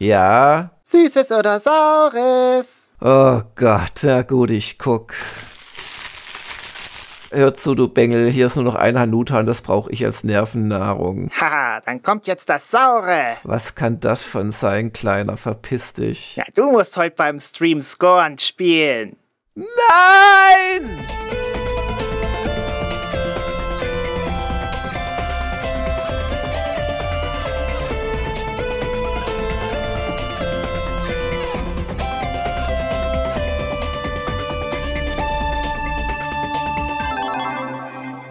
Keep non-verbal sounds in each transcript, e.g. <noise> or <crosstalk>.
Ja. Süßes oder Saures? Oh Gott, na gut, ich guck. Hör zu, du Bengel, hier ist nur noch ein Hanuta und das brauche ich als Nervennahrung. Haha, dann kommt jetzt das Saure. Was kann das von sein, Kleiner? Verpiss dich. Ja, du musst heute beim Stream Scorn spielen. Nein!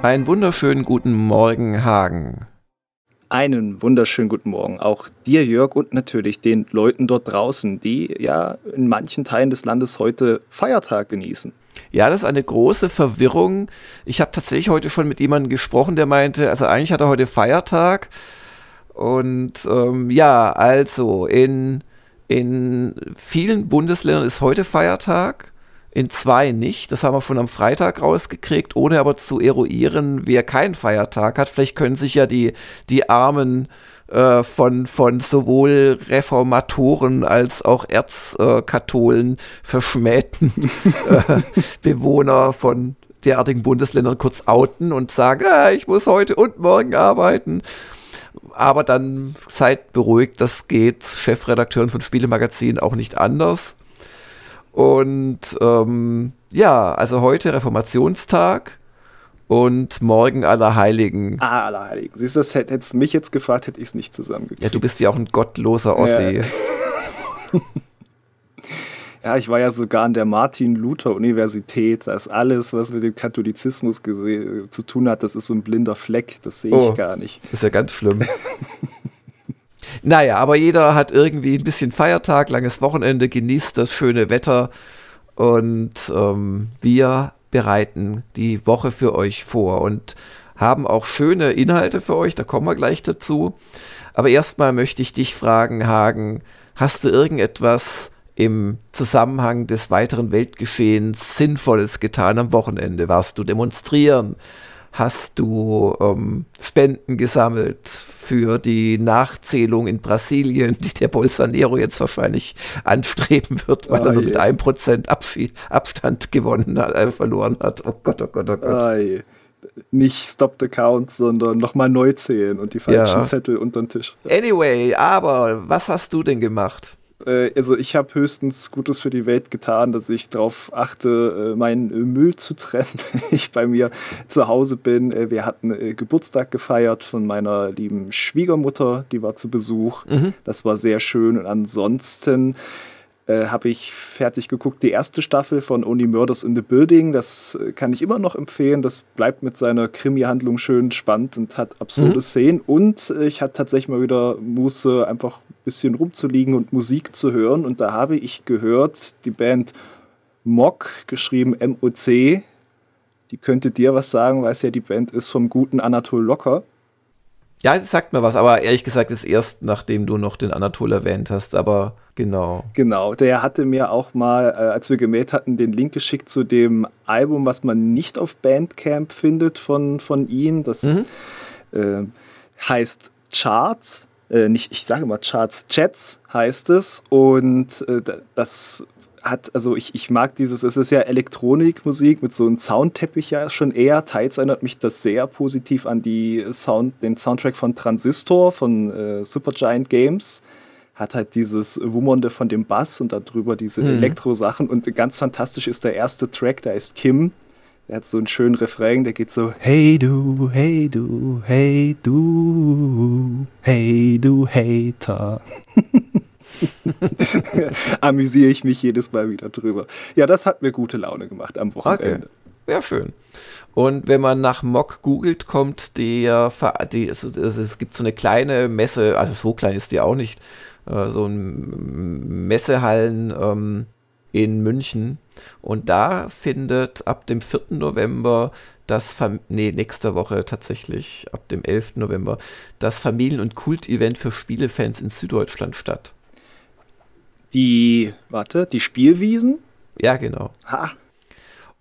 Einen wunderschönen guten Morgen, Hagen. Einen wunderschönen guten Morgen auch dir, Jörg, und natürlich den Leuten dort draußen, die ja in manchen Teilen des Landes heute Feiertag genießen. Ja, das ist eine große Verwirrung. Ich habe tatsächlich heute schon mit jemandem gesprochen, der meinte, also eigentlich hat er heute Feiertag. Und ähm, ja, also in, in vielen Bundesländern ist heute Feiertag in zwei nicht. Das haben wir schon am Freitag rausgekriegt, ohne aber zu eruieren, wer keinen Feiertag hat. Vielleicht können sich ja die, die armen äh, von, von sowohl Reformatoren als auch Erzkatholen äh, verschmähten <laughs> äh, Bewohner von derartigen Bundesländern kurz outen und sagen, ah, ich muss heute und morgen arbeiten. Aber dann seid beruhigt, das geht Chefredakteuren von Spielemagazinen auch nicht anders. Und ähm, ja, also heute Reformationstag und morgen Allerheiligen. Ah, Allerheiligen. Siehst du, das hättest mich jetzt gefragt, hätte ich es nicht zusammengekriegt. Ja, du bist ja auch ein gottloser Ossi. Ja. <laughs> ja, ich war ja sogar an der Martin-Luther-Universität. Da ist alles, was mit dem Katholizismus zu tun hat, das ist so ein blinder Fleck. Das sehe oh, ich gar nicht. Das ist ja ganz schlimm. <laughs> Naja, aber jeder hat irgendwie ein bisschen Feiertag, langes Wochenende, genießt das schöne Wetter und ähm, wir bereiten die Woche für euch vor und haben auch schöne Inhalte für euch, da kommen wir gleich dazu. Aber erstmal möchte ich dich fragen, Hagen, hast du irgendetwas im Zusammenhang des weiteren Weltgeschehens Sinnvolles getan am Wochenende? Warst du demonstrieren? Hast du ähm, Spenden gesammelt für die Nachzählung in Brasilien, die der Bolsonaro jetzt wahrscheinlich anstreben wird, weil oh, er nur mit einem Prozent Abstand gewonnen hat, äh, verloren hat. Oh Gott, oh Gott, oh Gott. Oh, nicht Stop the Count, sondern nochmal neu zählen und die falschen ja. Zettel unter den Tisch. Anyway, aber was hast du denn gemacht? Äh, also ich habe höchstens Gutes für die Welt getan, dass ich darauf achte, äh, meinen äh, Müll zu trennen, <laughs> wenn ich bei mir zu Hause bin. Wir hatten Geburtstag gefeiert von meiner lieben Schwiegermutter, die war zu Besuch. Mhm. Das war sehr schön. Und ansonsten äh, habe ich fertig geguckt, die erste Staffel von Only Murders in the Building. Das äh, kann ich immer noch empfehlen. Das bleibt mit seiner Krimi-Handlung schön spannend und hat absurde mhm. Szenen. Und äh, ich hatte tatsächlich mal wieder Muße, einfach ein bisschen rumzuliegen und Musik zu hören. Und da habe ich gehört, die Band Mock, geschrieben M-O-C, die könnte dir was sagen, weil es ja die Band ist vom guten Anatol Locker. Ja, das sagt mir was, aber ehrlich gesagt ist erst, nachdem du noch den Anatol erwähnt hast, aber genau. Genau, der hatte mir auch mal, äh, als wir gemäht hatten, den Link geschickt zu dem Album, was man nicht auf Bandcamp findet von, von ihm. Das mhm. äh, heißt Charts. Äh, nicht, ich sage mal Charts, Chats heißt es. Und äh, das hat, also ich, ich mag dieses, es ist ja Elektronikmusik mit so einem Soundteppich ja schon eher. Teils erinnert mich das sehr positiv an die Sound, den Soundtrack von Transistor von äh, Supergiant Games. Hat halt dieses Wummernde von dem Bass und darüber diese mhm. Elektro-Sachen. Und ganz fantastisch ist der erste Track, der ist Kim. Der hat so einen schönen Refrain, der geht so: Hey du, hey du, hey du, hey du Hater. <laughs> <laughs> amüsiere ich mich jedes Mal wieder drüber. Ja, das hat mir gute Laune gemacht am Wochenende. Okay. Ja, schön. Und wenn man nach Mock googelt, kommt der, die, also, es gibt so eine kleine Messe, also so klein ist die auch nicht, äh, so ein Messehallen ähm, in München. Und da findet ab dem 4. November das, Fam nee, nächste Woche tatsächlich, ab dem 11. November, das Familien- und Kult-Event für Spielefans in Süddeutschland statt. Die, warte, die Spielwiesen? Ja, genau. Ha.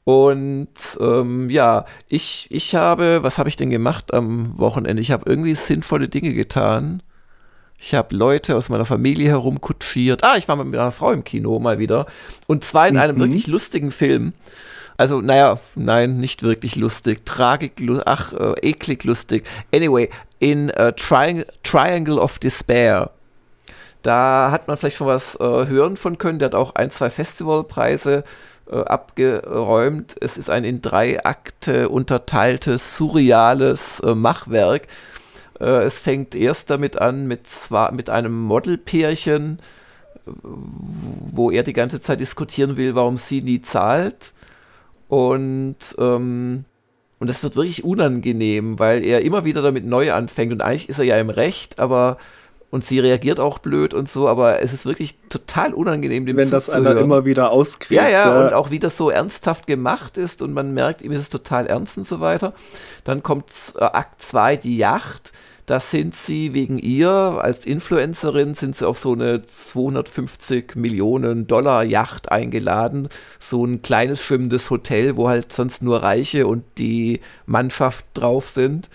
Und ähm, ja, ich, ich habe, was habe ich denn gemacht am Wochenende? Ich habe irgendwie sinnvolle Dinge getan. Ich habe Leute aus meiner Familie herumkutschiert. Ah, ich war mit meiner Frau im Kino mal wieder. Und zwar in einem mhm. wirklich lustigen Film. Also, naja, nein, nicht wirklich lustig. Tragik, ach, äh, eklig lustig. Anyway, in uh, Tri Triangle of Despair. Da hat man vielleicht schon was äh, hören von können. Der hat auch ein, zwei Festivalpreise äh, abgeräumt. Es ist ein in drei Akte unterteiltes, surreales äh, Machwerk. Es fängt erst damit an, mit, zwar, mit einem Modelpärchen, wo er die ganze Zeit diskutieren will, warum sie nie zahlt. Und, ähm, und das wird wirklich unangenehm, weil er immer wieder damit neu anfängt. Und eigentlich ist er ja im Recht, aber und sie reagiert auch blöd und so, aber es ist wirklich total unangenehm, dem Wenn das einer immer wieder auskriegt. Ja, ja, und auch wie das so ernsthaft gemacht ist und man merkt, ihm ist es total ernst und so weiter. Dann kommt äh, Akt 2, die Yacht. Da sind sie wegen ihr als Influencerin sind sie auf so eine 250 Millionen Dollar Yacht eingeladen. So ein kleines schwimmendes Hotel, wo halt sonst nur Reiche und die Mannschaft drauf sind.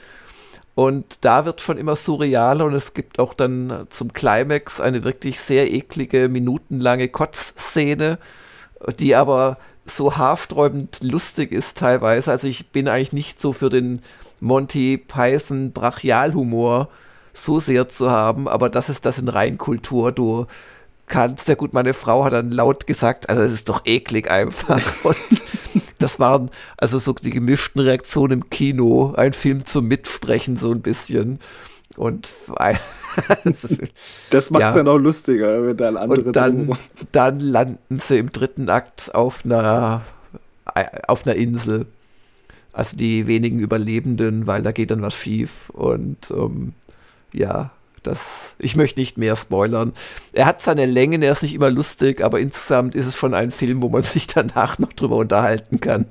Und da wird schon immer surrealer und es gibt auch dann zum Climax eine wirklich sehr eklige, minutenlange Kotzszene, die aber so haarsträubend lustig ist teilweise. Also ich bin eigentlich nicht so für den Monty Python Brachialhumor so sehr zu haben, aber das ist das in Reinkultur. Du kannst, ja gut, meine Frau hat dann laut gesagt, also es ist doch eklig einfach. <laughs> Und das waren also so die gemischten Reaktionen im Kino, ein Film zum Mitsprechen so ein bisschen. Und <laughs> das macht es ja. ja noch lustiger, wenn dann andere und dann, dann landen sie im dritten Akt auf einer, auf einer Insel. Also die wenigen Überlebenden, weil da geht dann was schief. Und ähm, ja, das, ich möchte nicht mehr spoilern. Er hat seine Längen, er ist nicht immer lustig, aber insgesamt ist es schon ein Film, wo man <laughs> sich danach noch drüber unterhalten kann.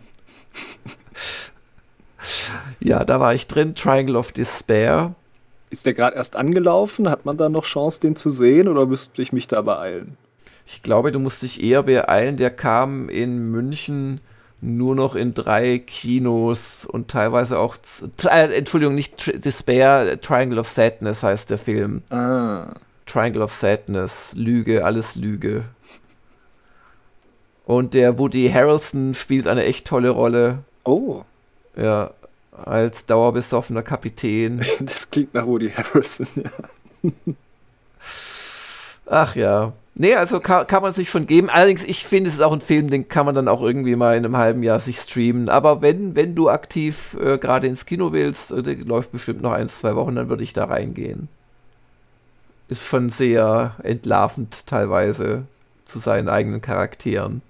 <laughs> ja, da war ich drin, Triangle of Despair. Ist der gerade erst angelaufen? Hat man da noch Chance, den zu sehen oder müsste ich mich da beeilen? Ich glaube, du musst dich eher beeilen. Der kam in München nur noch in drei Kinos und teilweise auch, äh, Entschuldigung, nicht Despair, Triangle of Sadness heißt der Film. Ah. Triangle of Sadness, Lüge, alles Lüge. Und der Woody Harrelson spielt eine echt tolle Rolle. Oh. Ja, als dauerbesoffener Kapitän. <laughs> Das klingt nach Woody Harrelson, ja. Ach ja. Nee, also kann, kann man sich schon geben. Allerdings, ich finde, es ist auch ein Film, den kann man dann auch irgendwie mal in einem halben Jahr sich streamen. Aber wenn, wenn du aktiv äh, gerade ins Kino willst, äh, läuft bestimmt noch ein, zwei Wochen, dann würde ich da reingehen. Ist schon sehr entlarvend teilweise zu seinen eigenen Charakteren.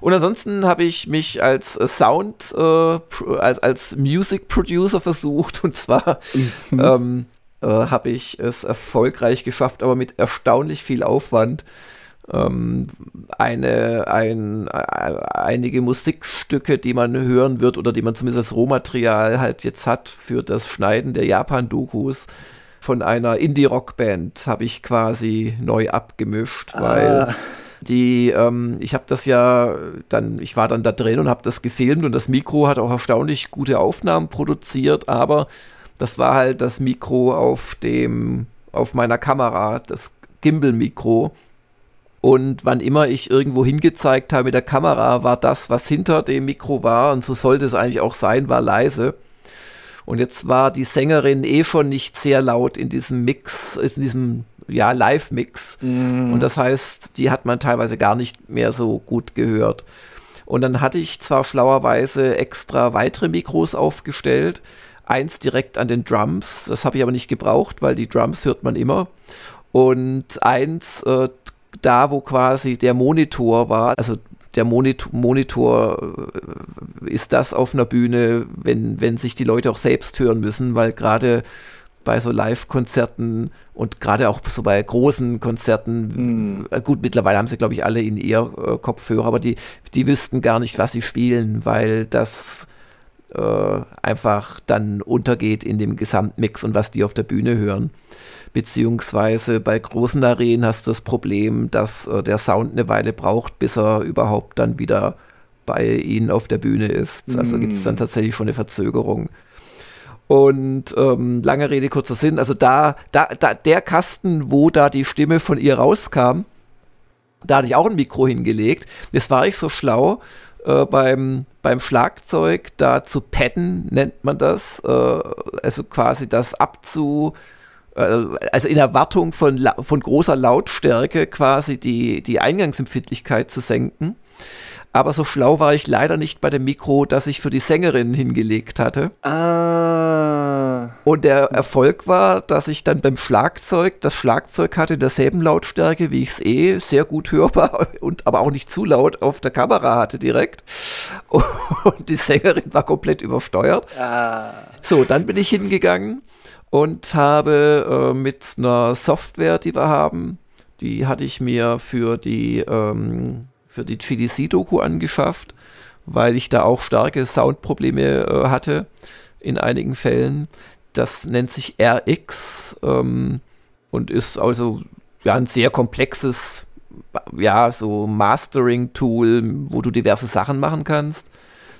Und ansonsten habe ich mich als äh, Sound, äh, als, als Music Producer versucht <laughs> und zwar mhm. ähm, äh, habe ich es erfolgreich geschafft, aber mit erstaunlich viel Aufwand. Ähm, eine, ein, einige Musikstücke, die man hören wird oder die man zumindest als Rohmaterial halt jetzt hat für das Schneiden der Japan-Dokus von einer Indie-Rock-Band habe ich quasi neu abgemischt, ah. weil die, ähm, ich habe das ja dann, ich war dann da drin und habe das gefilmt und das Mikro hat auch erstaunlich gute Aufnahmen produziert, aber das war halt das Mikro auf dem, auf meiner Kamera, das Gimbal-Mikro. Und wann immer ich irgendwo hingezeigt habe mit der Kamera, war das, was hinter dem Mikro war, und so sollte es eigentlich auch sein, war leise. Und jetzt war die Sängerin eh schon nicht sehr laut in diesem Mix, in diesem ja, Live-Mix. Mm. Und das heißt, die hat man teilweise gar nicht mehr so gut gehört. Und dann hatte ich zwar schlauerweise extra weitere Mikros aufgestellt, eins direkt an den Drums, das habe ich aber nicht gebraucht, weil die Drums hört man immer. Und eins äh, da, wo quasi der Monitor war, also der Monitor, Monitor äh, ist das auf einer Bühne, wenn, wenn sich die Leute auch selbst hören müssen, weil gerade bei so Live-Konzerten und gerade auch so bei großen Konzerten, mm. gut, mittlerweile haben sie, glaube ich, alle in ihr äh, Kopfhörer, aber die, die wüssten gar nicht, was sie spielen, weil das äh, einfach dann untergeht in dem Gesamtmix und was die auf der Bühne hören. Beziehungsweise bei großen Arenen hast du das Problem, dass äh, der Sound eine Weile braucht, bis er überhaupt dann wieder bei ihnen auf der Bühne ist. Also mm. gibt es dann tatsächlich schon eine Verzögerung. Und ähm, lange Rede, kurzer Sinn, also da, da, da, der Kasten, wo da die Stimme von ihr rauskam, da hatte ich auch ein Mikro hingelegt. Das war ich so schlau, äh, beim, beim Schlagzeug da zu padden, nennt man das. Äh, also quasi das abzu, äh, also in Erwartung von, von großer Lautstärke quasi die, die Eingangsempfindlichkeit zu senken. Aber so schlau war ich leider nicht bei dem Mikro, das ich für die Sängerin hingelegt hatte. Ah. Und der Erfolg war, dass ich dann beim Schlagzeug, das Schlagzeug hatte derselben Lautstärke, wie ich es eh sehr gut hörbar <laughs> und aber auch nicht zu laut auf der Kamera hatte direkt. <laughs> Und die Sängerin war komplett übersteuert. Ah. So, dann bin ich hingegangen und habe äh, mit einer Software, die wir haben, die hatte ich mir für die ähm, für die GDC-Doku angeschafft, weil ich da auch starke Soundprobleme äh, hatte in einigen Fällen. Das nennt sich RX ähm, und ist also ja, ein sehr komplexes ja, so Mastering-Tool, wo du diverse Sachen machen kannst.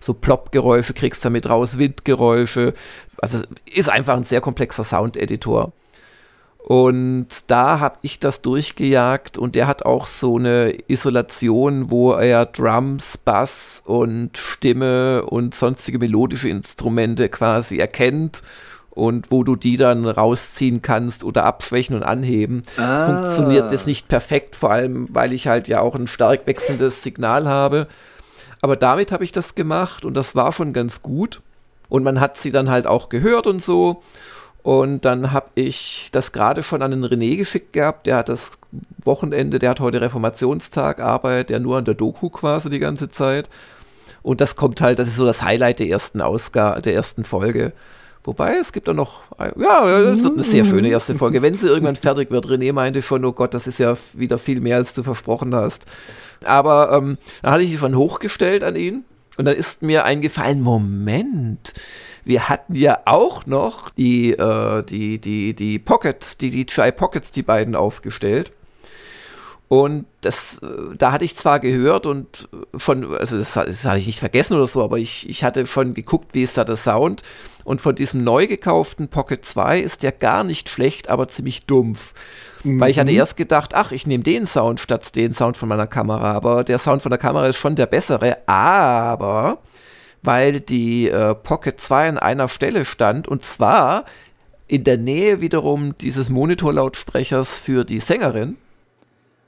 So Plop-Geräusche kriegst du damit raus, Windgeräusche. Also ist einfach ein sehr komplexer Sound-Editor. Und da habe ich das durchgejagt und der hat auch so eine Isolation, wo er Drums, Bass und Stimme und sonstige melodische Instrumente quasi erkennt und wo du die dann rausziehen kannst oder abschwächen und anheben. Ah. Funktioniert jetzt nicht perfekt, vor allem weil ich halt ja auch ein stark wechselndes Signal habe. Aber damit habe ich das gemacht und das war schon ganz gut. Und man hat sie dann halt auch gehört und so. Und dann habe ich das gerade schon an den René geschickt gehabt. Der hat das Wochenende, der hat heute Reformationstag, arbeitet ja nur an der Doku quasi die ganze Zeit. Und das kommt halt, das ist so das Highlight der ersten Ausgabe, der ersten Folge. Wobei, es gibt da noch, ja, es wird eine sehr schöne erste Folge. Wenn sie irgendwann fertig wird, René meinte schon, oh Gott, das ist ja wieder viel mehr, als du versprochen hast. Aber ähm, dann hatte ich sie schon hochgestellt an ihn. Und dann ist mir eingefallen, Moment, wir hatten ja auch noch die, äh, die, die, die Pocket, die DJI Pockets, die beiden aufgestellt. Und das, äh, da hatte ich zwar gehört und von, also das, das hatte ich nicht vergessen oder so, aber ich, ich hatte schon geguckt, wie ist da der Sound. Und von diesem neu gekauften Pocket 2 ist der gar nicht schlecht, aber ziemlich dumpf. Mhm. Weil ich hatte mhm. erst gedacht, ach, ich nehme den Sound statt den Sound von meiner Kamera. Aber der Sound von der Kamera ist schon der bessere. Aber weil die äh, Pocket 2 an einer Stelle stand und zwar in der Nähe wiederum dieses Monitorlautsprechers für die Sängerin.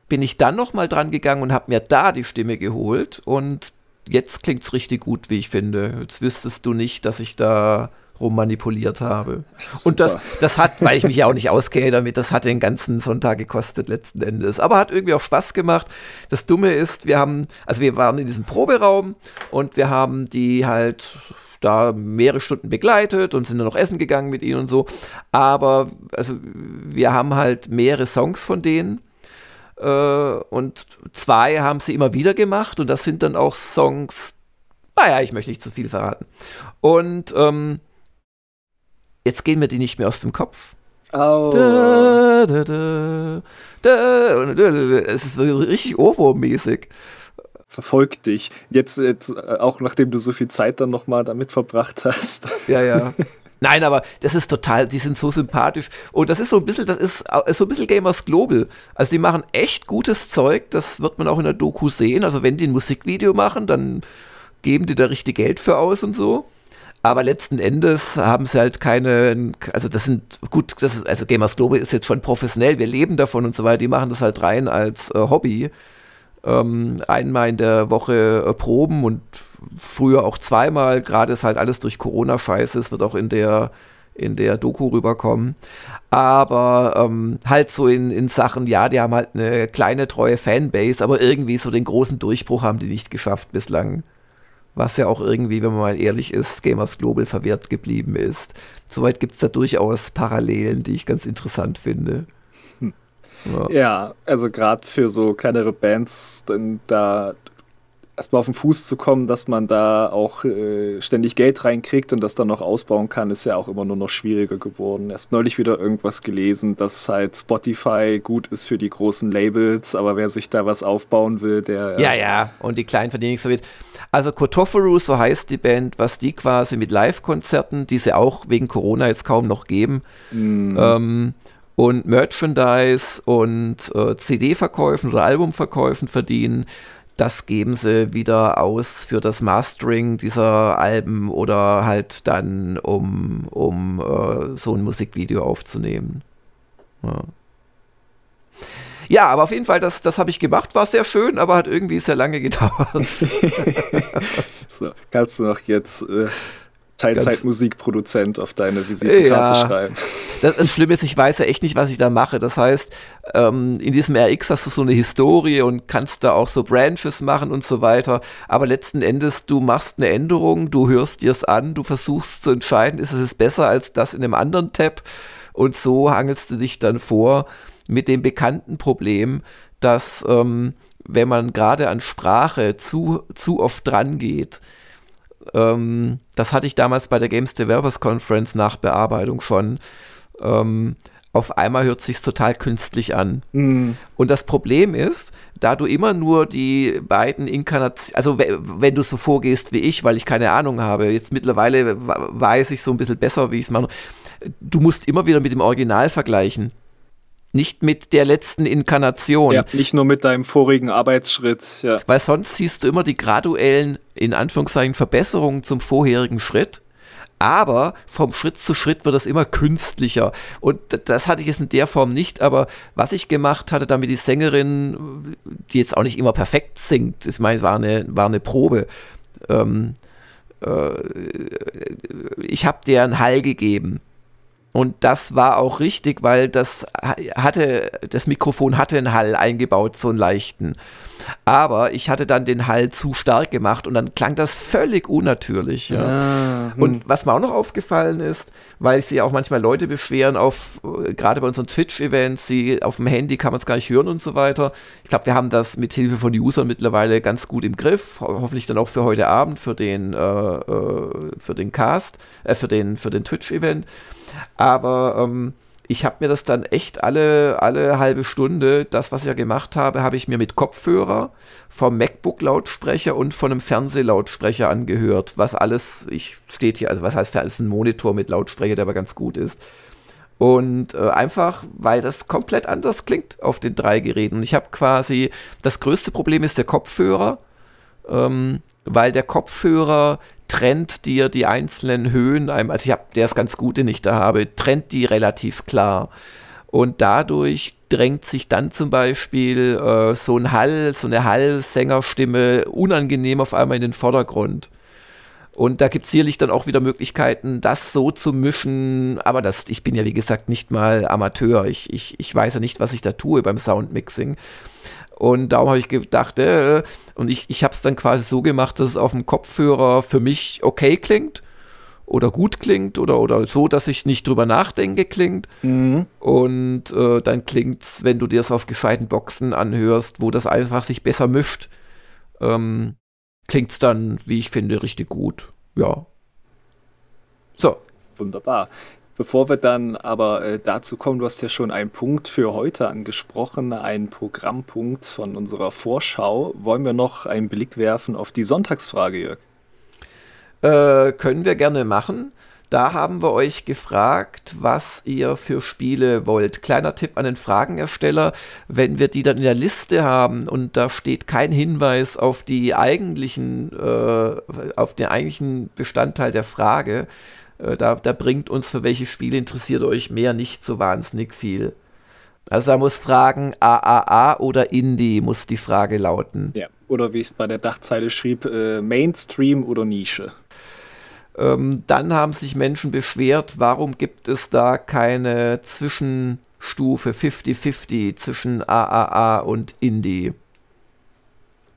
Bin ich dann nochmal dran gegangen und habe mir da die Stimme geholt und jetzt klingt es richtig gut, wie ich finde. Jetzt wüsstest du nicht, dass ich da rummanipuliert habe. Super. Und das, das hat, weil ich mich ja auch nicht <laughs> auskenne damit, das hat den ganzen Sonntag gekostet letzten Endes. Aber hat irgendwie auch Spaß gemacht. Das Dumme ist, wir haben, also wir waren in diesem Proberaum und wir haben die halt da mehrere Stunden begleitet und sind dann noch essen gegangen mit ihnen und so. Aber also wir haben halt mehrere Songs von denen. Äh, und zwei haben sie immer wieder gemacht und das sind dann auch Songs, naja, ich möchte nicht zu viel verraten. Und ähm, Jetzt gehen mir die nicht mehr aus dem Kopf. Oh. Da, da, da, da. Es ist richtig Ohrwurm-mäßig. Verfolgt dich. Jetzt, jetzt, äh, auch nachdem du so viel Zeit dann nochmal damit verbracht hast. Ja, ja. <laughs> Nein, aber das ist total, die sind so sympathisch. Und das ist so ein bisschen, das ist, ist so ein bisschen Gamers Global. Also die machen echt gutes Zeug, das wird man auch in der Doku sehen. Also wenn die ein Musikvideo machen, dann geben die da richtig Geld für aus und so. Aber letzten Endes haben sie halt keine, also das sind, gut, das ist, also Gamers Global ist jetzt schon professionell, wir leben davon und so weiter, die machen das halt rein als äh, Hobby. Ähm, einmal in der Woche äh, proben und früher auch zweimal, gerade ist halt alles durch Corona-Scheiße, es wird auch in der, in der Doku rüberkommen. Aber ähm, halt so in, in Sachen, ja, die haben halt eine kleine, treue Fanbase, aber irgendwie so den großen Durchbruch haben die nicht geschafft bislang was ja auch irgendwie, wenn man mal ehrlich ist, Gamers Global verwehrt geblieben ist. Soweit gibt es da durchaus Parallelen, die ich ganz interessant finde. Ja, ja also gerade für so kleinere Bands, denn da erstmal auf den Fuß zu kommen, dass man da auch äh, ständig Geld reinkriegt und das dann noch ausbauen kann, ist ja auch immer nur noch schwieriger geworden. Erst neulich wieder irgendwas gelesen, dass halt Spotify gut ist für die großen Labels, aber wer sich da was aufbauen will, der. Ja, ja, ja. und die kleinen verdienen nichts damit. Also Kotoforu, so heißt die Band, was die quasi mit Live-Konzerten, die sie auch wegen Corona jetzt kaum noch geben, mm. ähm, und Merchandise und äh, CD-Verkäufen oder Albumverkäufen verdienen, das geben sie wieder aus für das Mastering dieser Alben oder halt dann, um, um äh, so ein Musikvideo aufzunehmen. Ja. ja. aber auf jeden Fall, das, das habe ich gemacht, war sehr schön, aber hat irgendwie sehr lange <laughs> gedauert. <laughs> so, kannst du noch jetzt äh, Teilzeitmusikproduzent auf deine Visitekarte ja, schreiben. Das, das Schlimme ist, ich weiß ja echt nicht, was ich da mache. Das heißt, ähm, in diesem RX hast du so eine Historie und kannst da auch so Branches machen und so weiter. Aber letzten Endes, du machst eine Änderung, du hörst dir es an, du versuchst zu entscheiden, ist es besser als das in einem anderen Tab. Und so hangelst du dich dann vor mit dem bekannten Problem, dass ähm, wenn man gerade an Sprache zu, zu oft dran geht, ähm, das hatte ich damals bei der Games Developers Conference nach Bearbeitung schon. Ähm, auf einmal hört sich total künstlich an. Mm. Und das Problem ist, da du immer nur die beiden Inkarnationen, also wenn du so vorgehst wie ich, weil ich keine Ahnung habe, jetzt mittlerweile weiß ich so ein bisschen besser, wie ich es mache, du musst immer wieder mit dem Original vergleichen nicht mit der letzten Inkarnation. Ja, nicht nur mit deinem vorigen Arbeitsschritt. Ja. Weil sonst siehst du immer die graduellen, in Anführungszeichen, Verbesserungen zum vorherigen Schritt. Aber vom Schritt zu Schritt wird das immer künstlicher. Und das hatte ich jetzt in der Form nicht. Aber was ich gemacht hatte, damit die Sängerin, die jetzt auch nicht immer perfekt singt, ich meine, war eine, war eine Probe. Ähm, äh, ich habe der einen Hall gegeben. Und das war auch richtig, weil das hatte, das Mikrofon hatte einen Hall eingebaut, so einen leichten. Aber ich hatte dann den Hall zu stark gemacht und dann klang das völlig unnatürlich. Ja. Ah, hm. Und was mir auch noch aufgefallen ist, weil sich auch manchmal Leute beschweren auf, äh, gerade bei unseren Twitch-Events, sie auf dem Handy kann man es gar nicht hören und so weiter. Ich glaube, wir haben das mit Hilfe von Usern mittlerweile ganz gut im Griff. Ho hoffentlich dann auch für heute Abend, für den, äh, äh, für den Cast, äh, für den, für den Twitch-Event. Aber ähm, ich habe mir das dann echt alle, alle halbe Stunde, das, was ich ja gemacht habe, habe ich mir mit Kopfhörer vom MacBook-Lautsprecher und von einem Fernsehlautsprecher angehört. Was alles, ich steht hier, also was heißt, ist ein Monitor mit Lautsprecher, der aber ganz gut ist. Und äh, einfach, weil das komplett anders klingt auf den drei Geräten. Ich habe quasi, das größte Problem ist der Kopfhörer, ähm, weil der Kopfhörer trennt dir die einzelnen Höhen, also ich habe, der ist ganz gut, den ich da habe, trennt die relativ klar. Und dadurch drängt sich dann zum Beispiel äh, so ein Hall, so eine Hallsängerstimme unangenehm auf einmal in den Vordergrund. Und da gibt es sicherlich dann auch wieder Möglichkeiten, das so zu mischen. Aber das, ich bin ja wie gesagt nicht mal Amateur. Ich, ich, ich weiß ja nicht, was ich da tue beim Soundmixing. Und darum habe ich gedacht, äh, und ich, ich habe es dann quasi so gemacht, dass es auf dem Kopfhörer für mich okay klingt oder gut klingt oder, oder so, dass ich nicht drüber nachdenke, klingt. Mhm. Und äh, dann klingt es, wenn du dir es auf gescheiten Boxen anhörst, wo das einfach sich besser mischt, ähm, klingt es dann, wie ich finde, richtig gut. Ja. So. Wunderbar. Bevor wir dann aber äh, dazu kommen, du hast ja schon einen Punkt für heute angesprochen, einen Programmpunkt von unserer Vorschau. Wollen wir noch einen Blick werfen auf die Sonntagsfrage, Jörg? Äh, können wir gerne machen. Da haben wir euch gefragt, was ihr für Spiele wollt. Kleiner Tipp an den Fragenersteller, wenn wir die dann in der Liste haben und da steht kein Hinweis auf die eigentlichen, äh, auf den eigentlichen Bestandteil der Frage, äh, da, da bringt uns, für welche Spiele interessiert euch mehr nicht so wahnsinnig viel. Also er muss fragen, AAA oder Indie muss die Frage lauten. Ja, oder wie ich es bei der Dachzeile schrieb, äh, Mainstream oder Nische. Ähm, dann haben sich Menschen beschwert, warum gibt es da keine Zwischenstufe 50-50 zwischen AAA und Indie?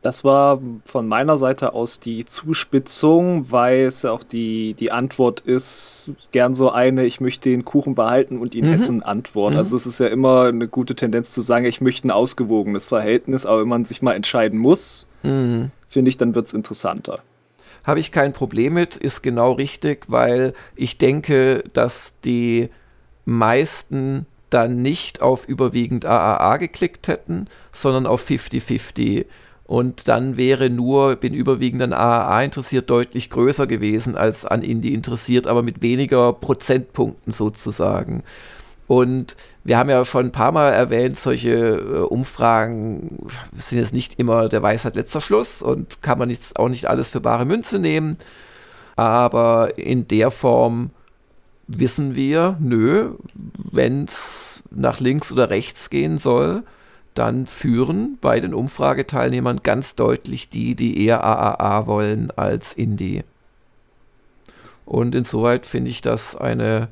Das war von meiner Seite aus die Zuspitzung, weil es ja auch die, die Antwort ist, gern so eine, ich möchte den Kuchen behalten und ihn mhm. essen Antwort. Mhm. Also es ist ja immer eine gute Tendenz zu sagen, ich möchte ein ausgewogenes Verhältnis, aber wenn man sich mal entscheiden muss, mhm. finde ich, dann wird es interessanter. Habe ich kein Problem mit, ist genau richtig, weil ich denke, dass die meisten dann nicht auf überwiegend AAA geklickt hätten, sondern auf 50-50. Und dann wäre nur, bin überwiegend an AAA interessiert, deutlich größer gewesen als an Indie interessiert, aber mit weniger Prozentpunkten sozusagen. Und wir haben ja schon ein paar Mal erwähnt, solche äh, Umfragen sind jetzt nicht immer der Weisheit letzter Schluss und kann man nicht, auch nicht alles für bare Münze nehmen. Aber in der Form wissen wir, nö, wenn es nach links oder rechts gehen soll, dann führen bei den Umfrageteilnehmern ganz deutlich die, die eher AAA wollen als Indie. Und insoweit finde ich das eine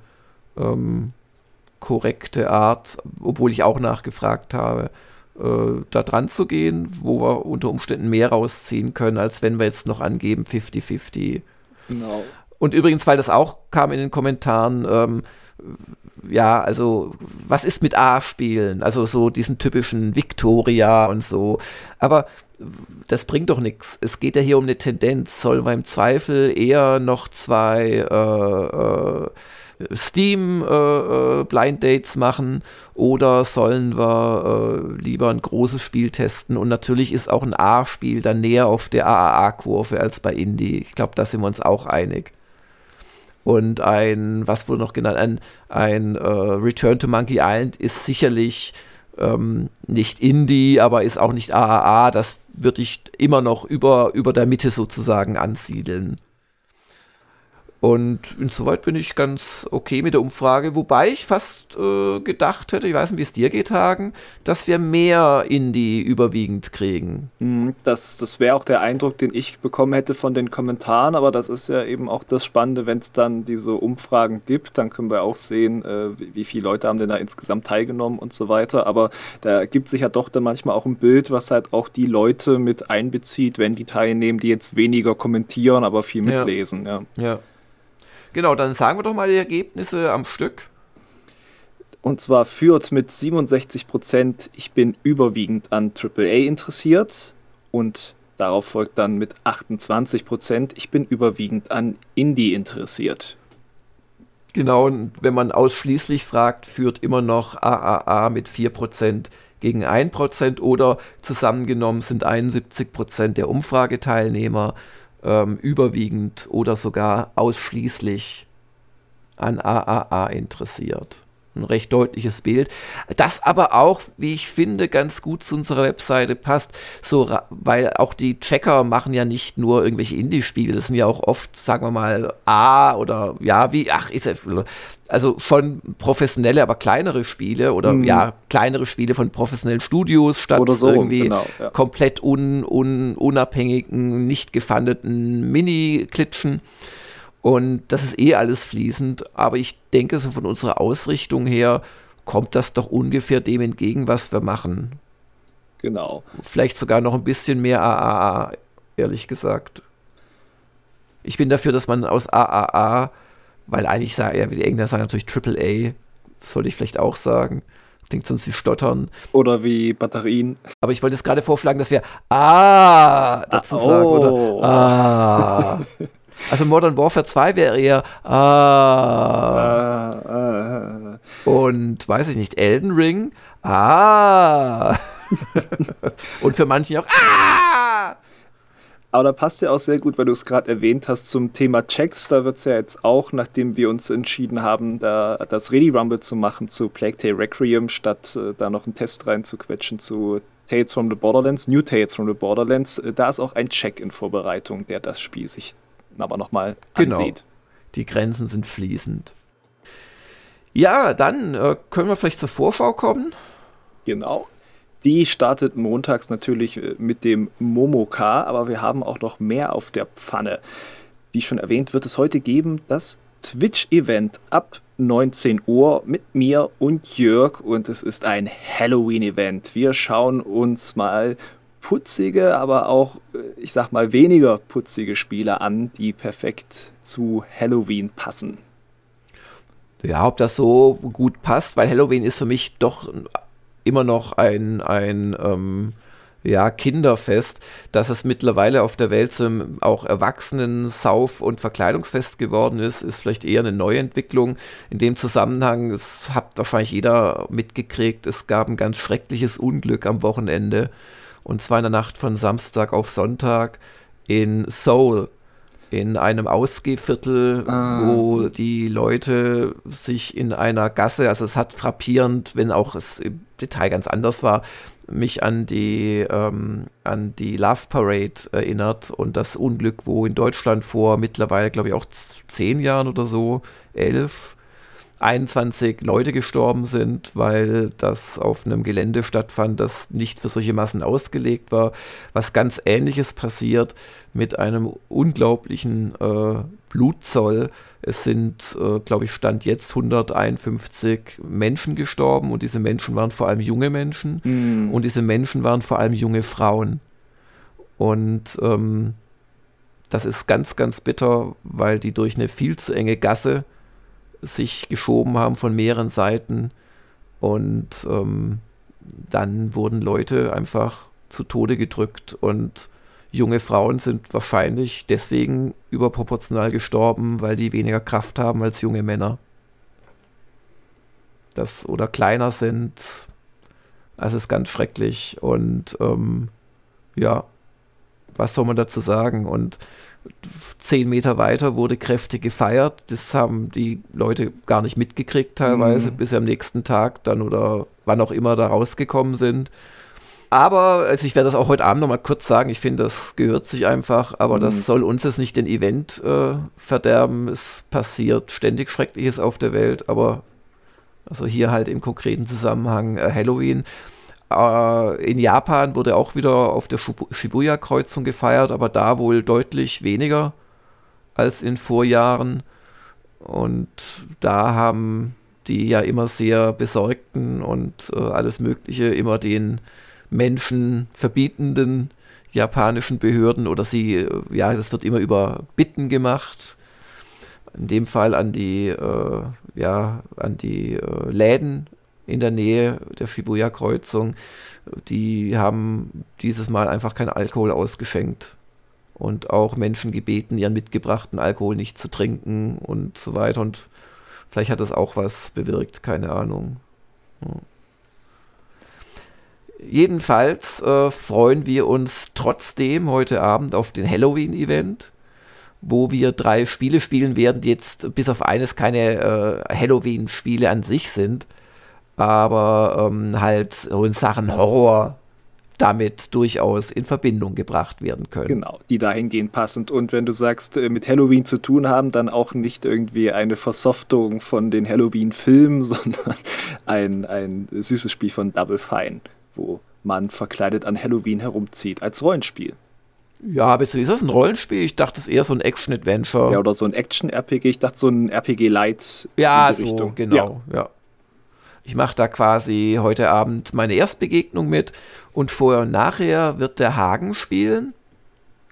ähm, korrekte Art, obwohl ich auch nachgefragt habe, äh, da dran zu gehen, wo wir unter Umständen mehr rausziehen können, als wenn wir jetzt noch angeben 50-50. Genau. Und übrigens, weil das auch kam in den Kommentaren, ähm, ja, also was ist mit A-Spielen? Also so diesen typischen Victoria und so. Aber das bringt doch nichts. Es geht ja hier um eine Tendenz. Sollen wir im Zweifel eher noch zwei äh, äh, Steam äh, äh, Blind Dates machen oder sollen wir äh, lieber ein großes Spiel testen? Und natürlich ist auch ein A-Spiel dann näher auf der AAA-Kurve als bei Indie. Ich glaube, da sind wir uns auch einig und ein, was wurde noch genannt, ein, ein äh, Return to Monkey Island ist sicherlich ähm, nicht Indie, aber ist auch nicht AAA. Das würde ich immer noch über, über der Mitte sozusagen ansiedeln. Und insoweit bin ich ganz okay mit der Umfrage, wobei ich fast äh, gedacht hätte, ich weiß nicht, wie es dir geht, Hagen, dass wir mehr Indie überwiegend kriegen. Mhm, das, das wäre auch der Eindruck, den ich bekommen hätte von den Kommentaren, aber das ist ja eben auch das Spannende, wenn es dann diese Umfragen gibt, dann können wir auch sehen, äh, wie, wie, viele Leute haben denn da insgesamt teilgenommen und so weiter. Aber da gibt sich ja doch dann manchmal auch ein Bild, was halt auch die Leute mit einbezieht, wenn die teilnehmen, die jetzt weniger kommentieren, aber viel mitlesen. ja. ja. ja. Genau, dann sagen wir doch mal die Ergebnisse am Stück. Und zwar führt mit 67 Prozent, ich bin überwiegend an AAA interessiert. Und darauf folgt dann mit 28 Prozent, ich bin überwiegend an Indie interessiert. Genau, und wenn man ausschließlich fragt, führt immer noch AAA mit 4% gegen 1% oder zusammengenommen sind 71% der Umfrageteilnehmer ähm, überwiegend oder sogar ausschließlich an AAA interessiert. Ein recht deutliches Bild, das aber auch, wie ich finde, ganz gut zu unserer Webseite passt, so, weil auch die Checker machen ja nicht nur irgendwelche Indie-Spiele, das sind ja auch oft, sagen wir mal, A oder ja, wie, ach, ist es, also schon professionelle, aber kleinere Spiele oder mhm. ja, kleinere Spiele von professionellen Studios statt so, irgendwie genau, ja. komplett un, un, unabhängigen, nicht gefundeten Mini-Klitschen. Und das ist eh alles fließend, aber ich denke, so von unserer Ausrichtung her kommt das doch ungefähr dem entgegen, was wir machen. Genau. Vielleicht sogar noch ein bisschen mehr AAA, ehrlich gesagt. Ich bin dafür, dass man aus AAA weil eigentlich sagen, ja, die Engländer sagen natürlich Triple A, sollte ich vielleicht auch sagen. Klingt sonst wie Stottern. Oder wie Batterien. Aber ich wollte jetzt gerade vorschlagen, dass wir Ah dazu ah, oh. sagen. Oder Ah. <laughs> Also Modern Warfare 2 wäre eher Ah. ah, ah. Und weiß ich nicht, Elden Ring Ah. <laughs> Und für manche auch Ah. Aber da passt ja auch sehr gut, weil du es gerade erwähnt hast, zum Thema Checks. Da wird es ja jetzt auch, nachdem wir uns entschieden haben, da das Ready Rumble zu machen zu Plague Tale Requiem, statt äh, da noch einen Test reinzuquetschen zu Tales from the Borderlands, New Tales from the Borderlands, äh, da ist auch ein Check in Vorbereitung, der das Spiel sich aber nochmal genau. ansieht. Die Grenzen sind fließend. Ja, dann äh, können wir vielleicht zur Vorschau kommen. Genau. Die startet montags natürlich äh, mit dem Momoka, aber wir haben auch noch mehr auf der Pfanne. Wie schon erwähnt, wird es heute geben das Twitch-Event ab 19 Uhr mit mir und Jörg und es ist ein Halloween-Event. Wir schauen uns mal putzige, aber auch, äh, ich sag mal, weniger putzige Spiele an, die perfekt zu Halloween passen. Ja, ob das so gut passt, weil Halloween ist für mich doch immer noch ein, ein ähm, ja, Kinderfest, dass es mittlerweile auf der Welt zum auch Erwachsenen Sauf- und Verkleidungsfest geworden ist, ist vielleicht eher eine Neuentwicklung. In dem Zusammenhang, es hat wahrscheinlich jeder mitgekriegt, es gab ein ganz schreckliches Unglück am Wochenende und zwar in der Nacht von Samstag auf Sonntag in Seoul in einem Ausgehviertel, ah. wo die Leute sich in einer Gasse, also es hat frappierend, wenn auch es im Detail ganz anders war, mich an die, ähm, an die Love Parade erinnert und das Unglück, wo in Deutschland vor mittlerweile, glaube ich, auch zehn Jahren oder so, elf, 21 Leute gestorben sind, weil das auf einem Gelände stattfand, das nicht für solche Massen ausgelegt war. Was ganz ähnliches passiert mit einem unglaublichen äh, Blutzoll. Es sind, äh, glaube ich, Stand jetzt 151 Menschen gestorben und diese Menschen waren vor allem junge Menschen mm. und diese Menschen waren vor allem junge Frauen. Und ähm, das ist ganz, ganz bitter, weil die durch eine viel zu enge Gasse sich geschoben haben von mehreren Seiten und ähm, dann wurden Leute einfach zu Tode gedrückt und junge Frauen sind wahrscheinlich deswegen überproportional gestorben, weil die weniger Kraft haben als junge Männer. Das oder kleiner sind. Also ist ganz schrecklich und ähm, ja, was soll man dazu sagen? Und zehn Meter weiter wurde kräftig gefeiert. Das haben die Leute gar nicht mitgekriegt teilweise, mhm. bis sie am nächsten Tag dann oder wann auch immer da rausgekommen sind. Aber, also ich werde das auch heute Abend nochmal kurz sagen, ich finde, das gehört sich einfach, aber mhm. das soll uns jetzt nicht den Event äh, verderben. Es passiert ständig Schreckliches auf der Welt, aber also hier halt im konkreten Zusammenhang äh, Halloween. Äh, in Japan wurde auch wieder auf der Shibuya-Kreuzung gefeiert, aber da wohl deutlich weniger als in Vorjahren. Und da haben die ja immer sehr besorgten und äh, alles Mögliche immer den Menschen verbietenden japanischen Behörden oder sie, äh, ja, das wird immer über Bitten gemacht. In dem Fall an die, äh, ja, an die äh, Läden in der Nähe der Shibuya-Kreuzung. Die haben dieses Mal einfach keinen Alkohol ausgeschenkt und auch Menschen gebeten, ihren mitgebrachten Alkohol nicht zu trinken und so weiter. Und vielleicht hat das auch was bewirkt, keine Ahnung. Ja. Jedenfalls äh, freuen wir uns trotzdem heute Abend auf den Halloween-Event, wo wir drei Spiele spielen werden, die jetzt bis auf eines keine äh, Halloween-Spiele an sich sind, aber ähm, halt so in Sachen Horror damit durchaus in Verbindung gebracht werden können. Genau, die dahingehend passend. Und wenn du sagst, äh, mit Halloween zu tun haben, dann auch nicht irgendwie eine Versoftung von den Halloween-Filmen, <laughs> sondern ein, ein süßes Spiel von Double Fine, wo man verkleidet an Halloween herumzieht, als Rollenspiel. Ja, aber ist das ein Rollenspiel? Ich dachte, es ist eher so ein Action-Adventure. Ja, oder so ein Action-RPG. Ich dachte, so ein RPG-Light. Ja, so, Richtung. genau, ja. ja. Ich mache da quasi heute Abend meine Erstbegegnung mit und vorher und nachher wird der Hagen spielen.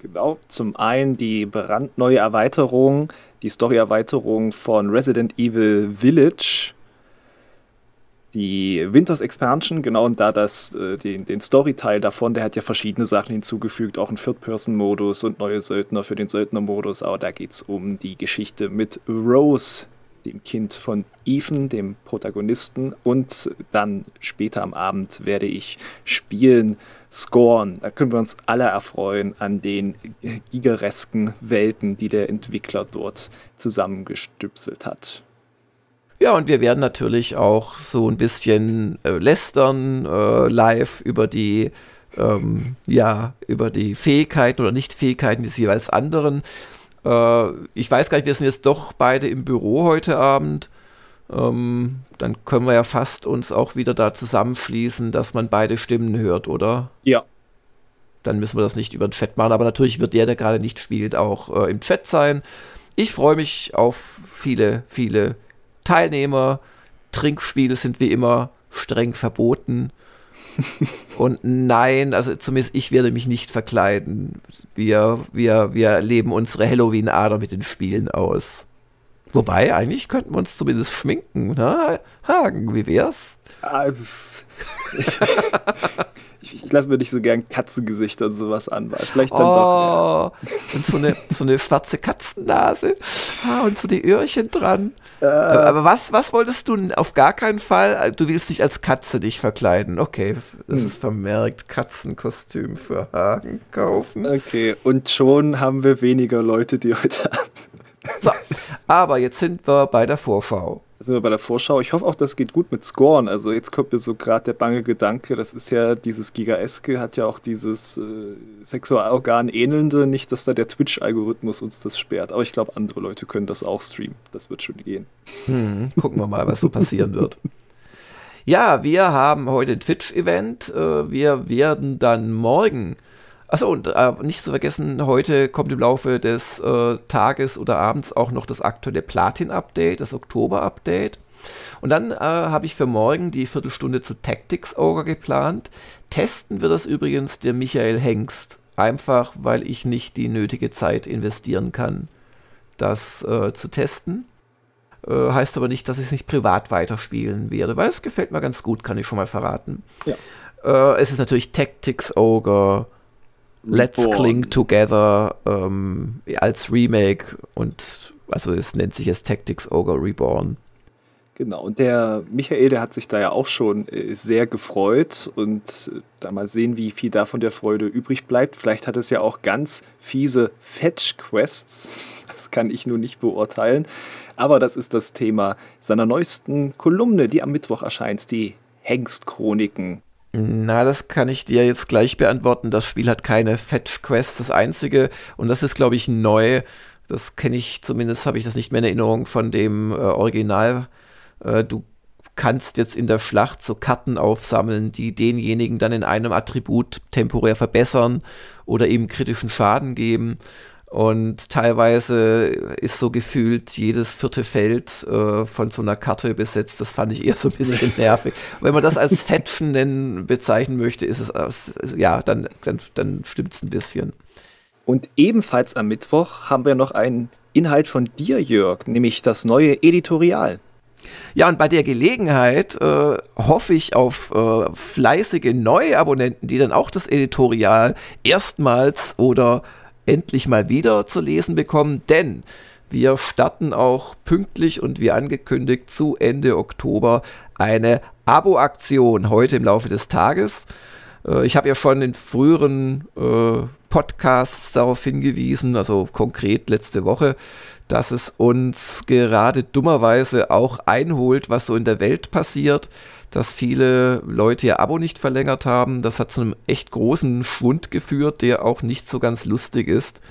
Genau, zum einen die brandneue Erweiterung, die Story-Erweiterung von Resident Evil Village. Die Winters Expansion, genau, und da das, äh, den, den Story-Teil davon, der hat ja verschiedene Sachen hinzugefügt, auch einen Third-Person-Modus und neue Söldner für den Söldner-Modus, aber da geht es um die Geschichte mit Rose, dem Kind von Ethan, dem Protagonisten. Und dann später am Abend werde ich spielen Scorn. Da können wir uns alle erfreuen an den gigeresken Welten, die der Entwickler dort zusammengestüpselt hat. Ja, und wir werden natürlich auch so ein bisschen äh, lästern äh, live über die ähm, ja, über die Fähigkeiten oder Nichtfähigkeiten des jeweils anderen. Äh, ich weiß gar nicht, wir sind jetzt doch beide im Büro heute Abend. Ähm, dann können wir ja fast uns auch wieder da zusammenschließen, dass man beide Stimmen hört, oder? Ja. Dann müssen wir das nicht über den Chat machen, aber natürlich wird der, der gerade nicht spielt, auch äh, im Chat sein. Ich freue mich auf viele, viele Teilnehmer. Trinkspiele sind wie immer streng verboten. <laughs> Und nein, also zumindest ich werde mich nicht verkleiden. Wir, wir, wir leben unsere Halloween-Ader mit den Spielen aus. Wobei, eigentlich könnten wir uns zumindest schminken. Ne? Hagen, wie wär's? Ah, <laughs> Ich, ich lasse mir nicht so gern Katzengesichter und sowas an, weil vielleicht dann oh, doch. Ja. Und so eine, so eine schwarze Katzennase. Ah, und so die Öhrchen dran. Äh, aber was, was wolltest du auf gar keinen Fall? Du willst dich als Katze dich verkleiden. Okay, das hm. ist vermerkt. Katzenkostüm für Hagen kaufen. Okay, und schon haben wir weniger Leute, die heute haben. So, aber jetzt sind wir bei der Vorschau sind wir bei der Vorschau. Ich hoffe auch, das geht gut mit Scorn. Also jetzt kommt mir so gerade der bange Gedanke, das ist ja dieses Gigaeske, hat ja auch dieses äh, Sexualorgan ähnelnde, nicht, dass da der Twitch-Algorithmus uns das sperrt. Aber ich glaube, andere Leute können das auch streamen. Das wird schon gehen. Hm, gucken wir mal, was so passieren wird. Ja, wir haben heute ein Twitch-Event. Äh, wir werden dann morgen Achso, und äh, nicht zu vergessen, heute kommt im Laufe des äh, Tages oder Abends auch noch das aktuelle Platin-Update, das Oktober-Update. Und dann äh, habe ich für morgen die Viertelstunde zu Tactics Ogre geplant. Testen wird das übrigens der Michael Hengst. Einfach, weil ich nicht die nötige Zeit investieren kann, das äh, zu testen. Äh, heißt aber nicht, dass ich es nicht privat weiterspielen werde, weil es gefällt mir ganz gut, kann ich schon mal verraten. Ja. Äh, es ist natürlich Tactics Ogre Let's Reborn. Cling Together ähm, als Remake und also es nennt sich jetzt Tactics Ogre Reborn. Genau, und der Michael, der hat sich da ja auch schon äh, sehr gefreut und äh, da mal sehen, wie viel davon der Freude übrig bleibt. Vielleicht hat es ja auch ganz fiese Fetch-Quests, <laughs> das kann ich nur nicht beurteilen, aber das ist das Thema seiner neuesten Kolumne, die am Mittwoch erscheint, die Hengst-Chroniken. Na, das kann ich dir jetzt gleich beantworten. Das Spiel hat keine Fetch Quest, das einzige. Und das ist, glaube ich, neu. Das kenne ich, zumindest habe ich das nicht mehr in Erinnerung von dem äh, Original. Äh, du kannst jetzt in der Schlacht so Karten aufsammeln, die denjenigen dann in einem Attribut temporär verbessern oder ihm kritischen Schaden geben. Und teilweise ist so gefühlt jedes vierte Feld äh, von so einer Karte besetzt. Das fand ich eher so ein bisschen <laughs> nervig. Wenn man das als Fetchen nennen, bezeichnen möchte, ist es, äh, ja, dann, dann, dann stimmt es ein bisschen. Und ebenfalls am Mittwoch haben wir noch einen Inhalt von dir, Jörg, nämlich das neue Editorial. Ja, und bei der Gelegenheit äh, hoffe ich auf äh, fleißige neue Abonnenten, die dann auch das Editorial erstmals oder endlich mal wieder zu lesen bekommen, denn wir starten auch pünktlich und wie angekündigt zu Ende Oktober eine Abo-Aktion heute im Laufe des Tages. Äh, ich habe ja schon in früheren äh, Podcasts darauf hingewiesen, also konkret letzte Woche, dass es uns gerade dummerweise auch einholt, was so in der Welt passiert dass viele Leute ihr Abo nicht verlängert haben. Das hat zu einem echt großen Schwund geführt, der auch nicht so ganz lustig ist,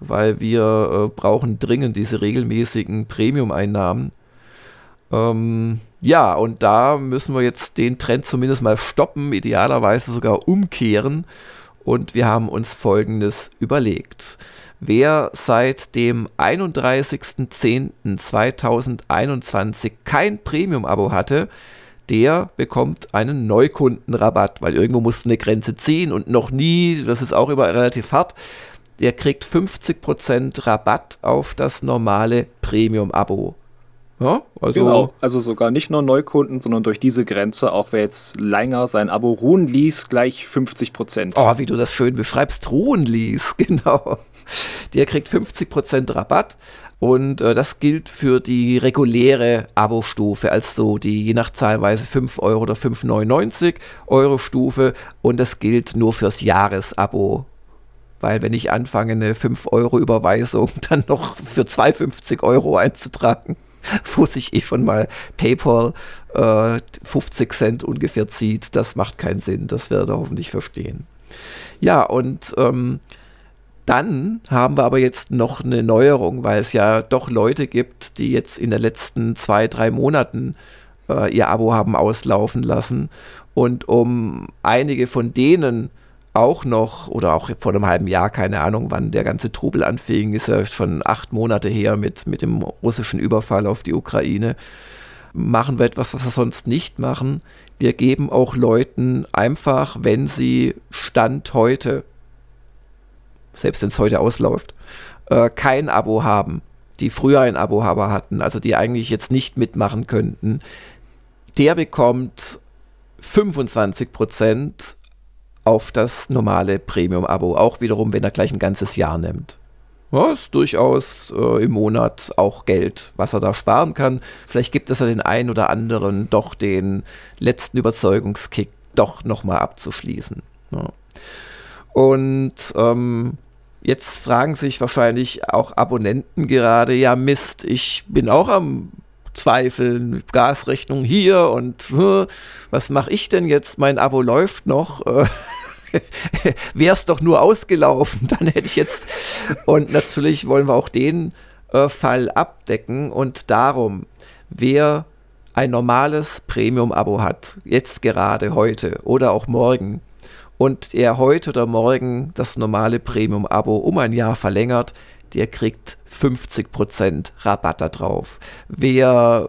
weil wir äh, brauchen dringend diese regelmäßigen Premium-Einnahmen. Ähm, ja, und da müssen wir jetzt den Trend zumindest mal stoppen, idealerweise sogar umkehren. Und wir haben uns Folgendes überlegt. Wer seit dem 31.10.2021 kein Premium-Abo hatte, der bekommt einen Neukundenrabatt, weil irgendwo musst du eine Grenze ziehen und noch nie, das ist auch immer relativ hart, der kriegt 50% Rabatt auf das normale Premium-Abo. Ja, also genau, also sogar nicht nur Neukunden, sondern durch diese Grenze, auch wer jetzt länger sein Abo ruhen ließ, gleich 50% Oh, wie du das schön beschreibst, ruhen ließ, <laughs> genau. Der kriegt 50% Rabatt. Und äh, das gilt für die reguläre Abo-Stufe, also die je nach Zahlweise 5 Euro oder 5,99 Euro Stufe. Und das gilt nur fürs Jahresabo. Weil wenn ich anfange, eine 5 Euro Überweisung <laughs> dann noch für 2,50 Euro einzutragen, <laughs> wo sich eh schon mal PayPal äh, 50 Cent ungefähr zieht, das macht keinen Sinn. Das werdet ihr hoffentlich verstehen. Ja, und ähm, dann haben wir aber jetzt noch eine Neuerung, weil es ja doch Leute gibt, die jetzt in den letzten zwei, drei Monaten äh, ihr Abo haben auslaufen lassen. Und um einige von denen auch noch, oder auch vor einem halben Jahr, keine Ahnung, wann der ganze Trubel anfing, ist ja schon acht Monate her mit, mit dem russischen Überfall auf die Ukraine, machen wir etwas, was wir sonst nicht machen. Wir geben auch Leuten einfach, wenn sie Stand heute selbst wenn es heute ausläuft, äh, kein Abo haben, die früher ein Abo-Haber hatten, also die eigentlich jetzt nicht mitmachen könnten, der bekommt 25% auf das normale Premium-Abo. Auch wiederum, wenn er gleich ein ganzes Jahr nimmt. Ja, ist durchaus äh, im Monat auch Geld, was er da sparen kann. Vielleicht gibt es ja den einen oder anderen doch den letzten Überzeugungskick doch nochmal abzuschließen. Ja. Und ähm, jetzt fragen sich wahrscheinlich auch Abonnenten gerade, ja Mist, ich bin auch am Zweifeln, Gasrechnung hier und was mache ich denn jetzt? Mein Abo läuft noch. Äh, <laughs> Wäre es doch nur ausgelaufen, <laughs> dann hätte ich jetzt. <laughs> Und natürlich wollen wir auch den äh, Fall abdecken und darum, wer ein normales Premium-Abo hat, jetzt gerade heute oder auch morgen, und er heute oder morgen das normale Premium-Abo um ein Jahr verlängert, der kriegt 50% Rabatt darauf. Wer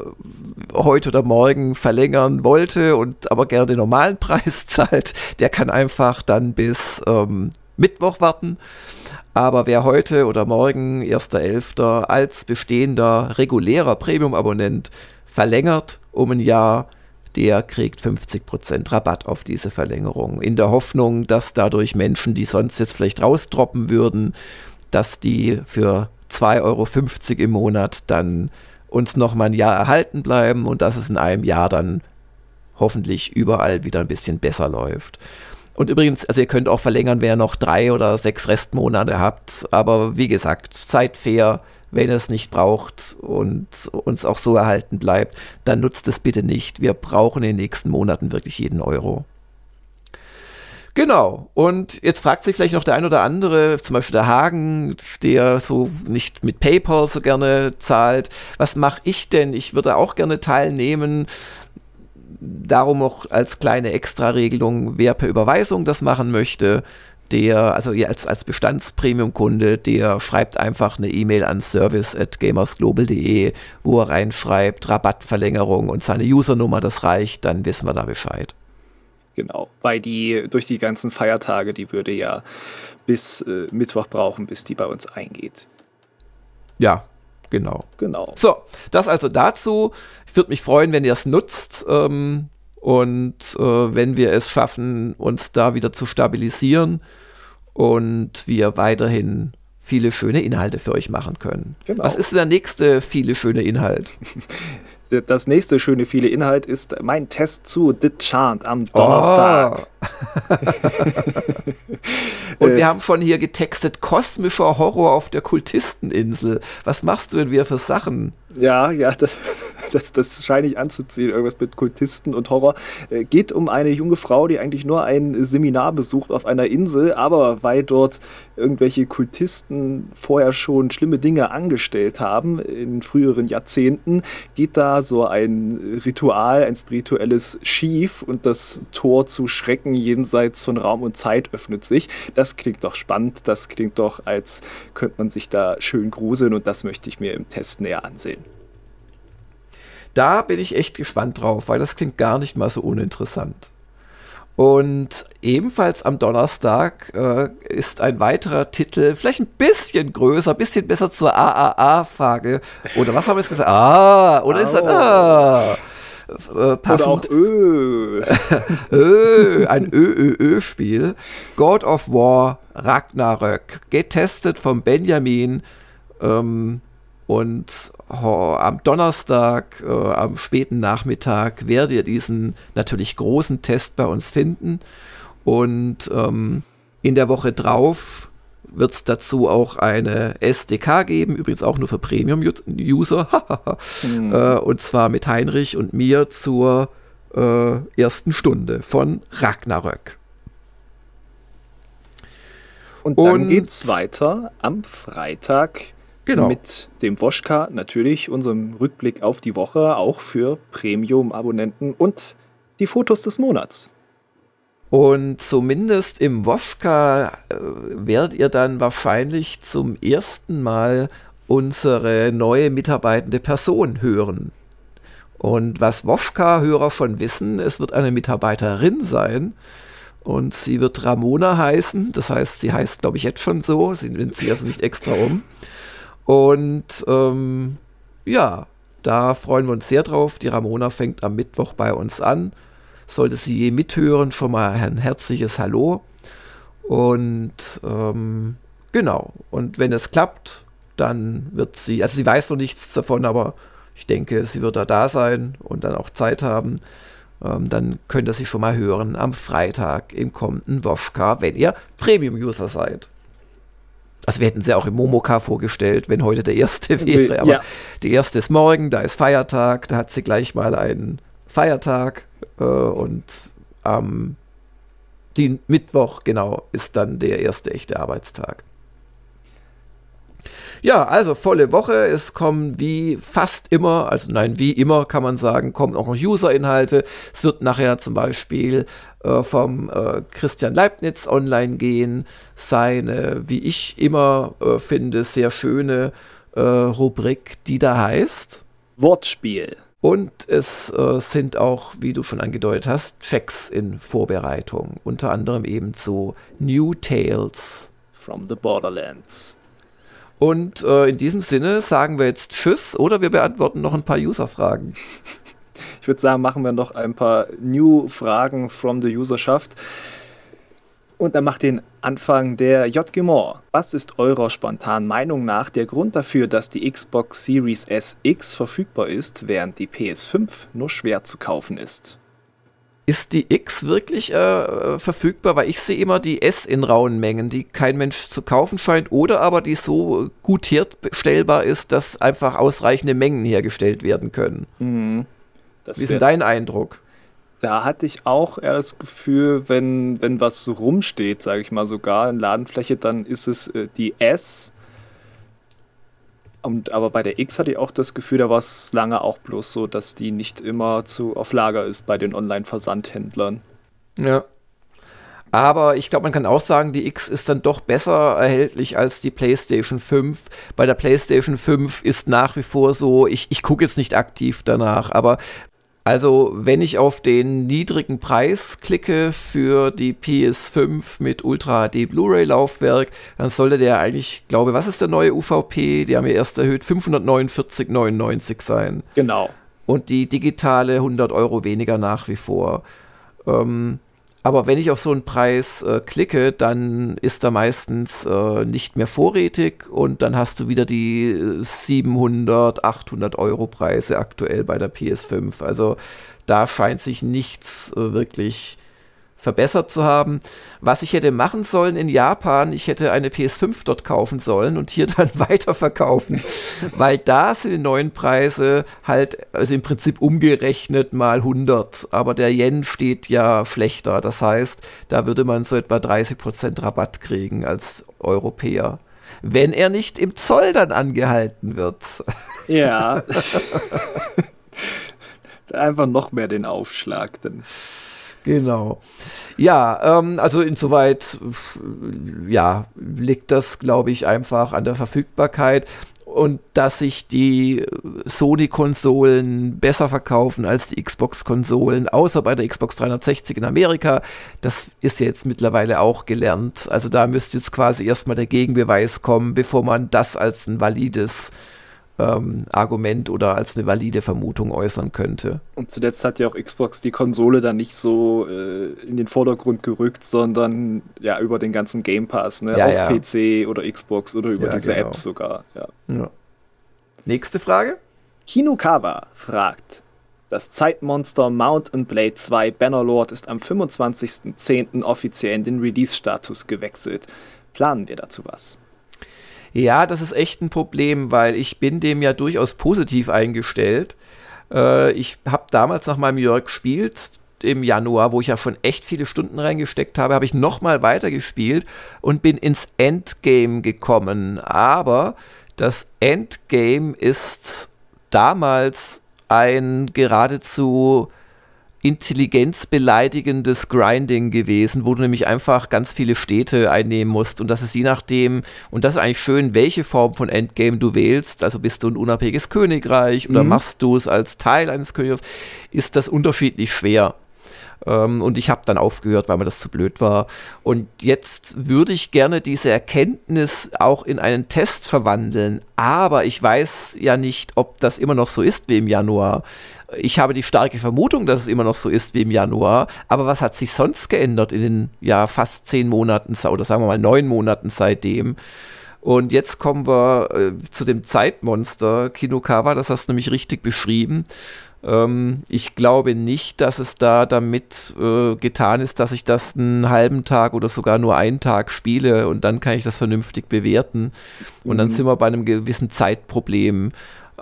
heute oder morgen verlängern wollte und aber gerne den normalen <laughs> Preis zahlt, der kann einfach dann bis ähm, Mittwoch warten. Aber wer heute oder morgen, 1.11., als bestehender regulärer Premium-Abonnent verlängert um ein Jahr, der kriegt 50% Rabatt auf diese Verlängerung. In der Hoffnung, dass dadurch Menschen, die sonst jetzt vielleicht rausdroppen würden, dass die für 2,50 Euro im Monat dann uns noch mal ein Jahr erhalten bleiben und dass es in einem Jahr dann hoffentlich überall wieder ein bisschen besser läuft. Und übrigens, also ihr könnt auch verlängern, wer noch drei oder sechs Restmonate habt. Aber wie gesagt, seid fair, wenn ihr es nicht braucht und uns auch so erhalten bleibt, dann nutzt es bitte nicht. Wir brauchen in den nächsten Monaten wirklich jeden Euro. Genau. Und jetzt fragt sich vielleicht noch der ein oder andere, zum Beispiel der Hagen, der so nicht mit PayPal so gerne zahlt. Was mache ich denn? Ich würde auch gerne teilnehmen. Darum auch als kleine Extra-Regelung, wer per Überweisung das machen möchte, der, also als, als Bestandspremium-Kunde, der schreibt einfach eine E-Mail an service.gamersglobal.de, wo er reinschreibt, Rabattverlängerung und seine Usernummer, das reicht, dann wissen wir da Bescheid. Genau, weil die durch die ganzen Feiertage, die würde ja bis äh, Mittwoch brauchen, bis die bei uns eingeht. Ja, genau. Genau. So, das also dazu. Ich würde mich freuen, wenn ihr es nutzt ähm, und äh, wenn wir es schaffen, uns da wieder zu stabilisieren und wir weiterhin viele schöne Inhalte für euch machen können. Genau. Was ist der nächste viele schöne Inhalt? <laughs> das nächste schöne viele Inhalt ist mein Test zu The Chant am Donnerstag. Oh. <laughs> Und wir äh, haben schon hier getextet, kosmischer Horror auf der Kultisteninsel. Was machst du denn wieder für Sachen? Ja, ja, das, <laughs> das, das scheine ich anzuziehen, irgendwas mit Kultisten und Horror. Äh, geht um eine junge Frau, die eigentlich nur ein Seminar besucht auf einer Insel, aber weil dort irgendwelche Kultisten vorher schon schlimme Dinge angestellt haben in früheren Jahrzehnten, geht da so ein Ritual, ein spirituelles schief und das Tor zu Schrecken jenseits von Raum und Zeit öffnet sich. Das klingt doch spannend, das klingt doch, als könnte man sich da schön gruseln und das möchte ich mir im Test näher ansehen. Da bin ich echt gespannt drauf, weil das klingt gar nicht mal so uninteressant. Und ebenfalls am Donnerstag äh, ist ein weiterer Titel, vielleicht ein bisschen größer, ein bisschen besser zur AAA-Frage. Oder was haben wir jetzt gesagt? Ah, oder oh. ist das Ah? Äh, passend. Oder auch <laughs> Ö. Ö, ein Ö-Ö-Ö-Spiel. God of War Ragnarök. Getestet von Benjamin. Ähm, und oh, am Donnerstag, äh, am späten Nachmittag, werdet ihr diesen natürlich großen Test bei uns finden. Und ähm, in der Woche drauf wird es dazu auch eine SDK geben, übrigens auch nur für Premium-User. <laughs> mhm. äh, und zwar mit Heinrich und mir zur äh, ersten Stunde von Ragnarök. Und dann geht es weiter am Freitag Genau. Mit dem Woschka natürlich unserem Rückblick auf die Woche, auch für Premium-Abonnenten und die Fotos des Monats. Und zumindest im Woschka äh, werdet ihr dann wahrscheinlich zum ersten Mal unsere neue mitarbeitende Person hören. Und was Woschka-Hörer schon wissen, es wird eine Mitarbeiterin sein. Und sie wird Ramona heißen. Das heißt, sie heißt, glaube ich, jetzt schon so. Sie nennt sie also nicht extra um. Und ähm, ja, da freuen wir uns sehr drauf. Die Ramona fängt am Mittwoch bei uns an. Sollte sie je mithören, schon mal ein herzliches Hallo. Und ähm, genau. Und wenn es klappt, dann wird sie, also sie weiß noch nichts davon, aber ich denke, sie wird da da sein und dann auch Zeit haben. Ähm, dann könnt ihr sie schon mal hören am Freitag im kommenden Woschka, wenn ihr Premium-User seid. Also wir hätten sie auch im Momoka vorgestellt, wenn heute der erste <laughs> wäre. Aber ja. der erste ist morgen, da ist Feiertag, da hat sie gleich mal einen Feiertag äh, und am ähm, Mittwoch, genau, ist dann der erste echte Arbeitstag. Ja, also volle Woche. Es kommen wie fast immer, also nein, wie immer kann man sagen, kommen auch noch User-Inhalte. Es wird nachher zum Beispiel äh, vom äh, Christian Leibniz online gehen. Seine, wie ich immer äh, finde, sehr schöne äh, Rubrik, die da heißt Wortspiel. Und es äh, sind auch, wie du schon angedeutet hast, Checks in Vorbereitung. Unter anderem eben zu New Tales. From the Borderlands. Und äh, in diesem Sinne sagen wir jetzt Tschüss oder wir beantworten noch ein paar User-Fragen. Ich würde sagen, machen wir noch ein paar New-Fragen from the Userschaft. Und dann macht den Anfang der JG Moore. Was ist eurer spontanen Meinung nach der Grund dafür, dass die Xbox Series SX verfügbar ist, während die PS5 nur schwer zu kaufen ist? Ist die X wirklich äh, verfügbar? Weil ich sehe immer die S in rauen Mengen, die kein Mensch zu kaufen scheint, oder aber die so gut herstellbar ist, dass einfach ausreichende Mengen hergestellt werden können. Mhm. Wie ist denn dein Eindruck? Da hatte ich auch eher das Gefühl, wenn, wenn was rumsteht, sage ich mal sogar in Ladenfläche, dann ist es äh, die S und, aber bei der X hatte ich auch das Gefühl, da war es lange auch bloß so, dass die nicht immer zu, auf Lager ist bei den Online-Versandhändlern. Ja. Aber ich glaube, man kann auch sagen, die X ist dann doch besser erhältlich als die PlayStation 5. Bei der PlayStation 5 ist nach wie vor so, ich, ich gucke jetzt nicht aktiv danach, aber also, wenn ich auf den niedrigen Preis klicke für die PS5 mit Ultra HD Blu-ray-Laufwerk, dann sollte der eigentlich, glaube was ist der neue UVP? Die haben ja erst erhöht, 549,99 sein. Genau. Und die digitale 100 Euro weniger nach wie vor. Ähm, aber wenn ich auf so einen Preis äh, klicke, dann ist er meistens äh, nicht mehr vorrätig und dann hast du wieder die 700, äh, 800 Euro Preise aktuell bei der PS5. Also da scheint sich nichts äh, wirklich verbessert zu haben. Was ich hätte machen sollen in Japan, ich hätte eine PS5 dort kaufen sollen und hier <laughs> dann weiterverkaufen, weil da sind die neuen Preise halt, also im Prinzip umgerechnet mal 100, aber der Yen steht ja schlechter. Das heißt, da würde man so etwa 30% Rabatt kriegen als Europäer. Wenn er nicht im Zoll dann angehalten wird. Ja. <laughs> Einfach noch mehr den Aufschlag. Dann. Genau. Ja, ähm, also insoweit, ja, liegt das, glaube ich, einfach an der Verfügbarkeit und dass sich die Sony-Konsolen besser verkaufen als die Xbox-Konsolen, außer bei der Xbox 360 in Amerika. Das ist jetzt mittlerweile auch gelernt. Also da müsste jetzt quasi erstmal der Gegenbeweis kommen, bevor man das als ein valides ähm, Argument oder als eine valide Vermutung äußern könnte. Und zuletzt hat ja auch Xbox die Konsole dann nicht so äh, in den Vordergrund gerückt, sondern ja über den ganzen Game Pass, ne? Ja, auf ja. PC oder Xbox oder über ja, diese genau. Apps sogar. Ja. Nächste Frage. Kinukawa fragt. Das Zeitmonster Mount and Blade 2 Bannerlord ist am 25.10. offiziell in den Release-Status gewechselt. Planen wir dazu was? Ja, das ist echt ein Problem, weil ich bin dem ja durchaus positiv eingestellt. Äh, ich habe damals nach meinem Jörg gespielt, im Januar, wo ich ja schon echt viele Stunden reingesteckt habe, habe ich nochmal weitergespielt und bin ins Endgame gekommen. Aber das Endgame ist damals ein geradezu intelligenzbeleidigendes Grinding gewesen, wo du nämlich einfach ganz viele Städte einnehmen musst und das ist je nachdem, und das ist eigentlich schön, welche Form von Endgame du wählst, also bist du ein unabhängiges Königreich oder mhm. machst du es als Teil eines Königs, ist das unterschiedlich schwer. Ähm, und ich habe dann aufgehört, weil mir das zu blöd war. Und jetzt würde ich gerne diese Erkenntnis auch in einen Test verwandeln. Aber ich weiß ja nicht, ob das immer noch so ist wie im Januar. Ich habe die starke Vermutung, dass es immer noch so ist wie im Januar. Aber was hat sich sonst geändert in den ja fast zehn Monaten oder sagen wir mal neun Monaten seitdem? Und jetzt kommen wir äh, zu dem Zeitmonster Kinokawa, das hast du nämlich richtig beschrieben. Ähm, ich glaube nicht, dass es da damit äh, getan ist, dass ich das einen halben Tag oder sogar nur einen Tag spiele und dann kann ich das vernünftig bewerten. Und dann mhm. sind wir bei einem gewissen Zeitproblem.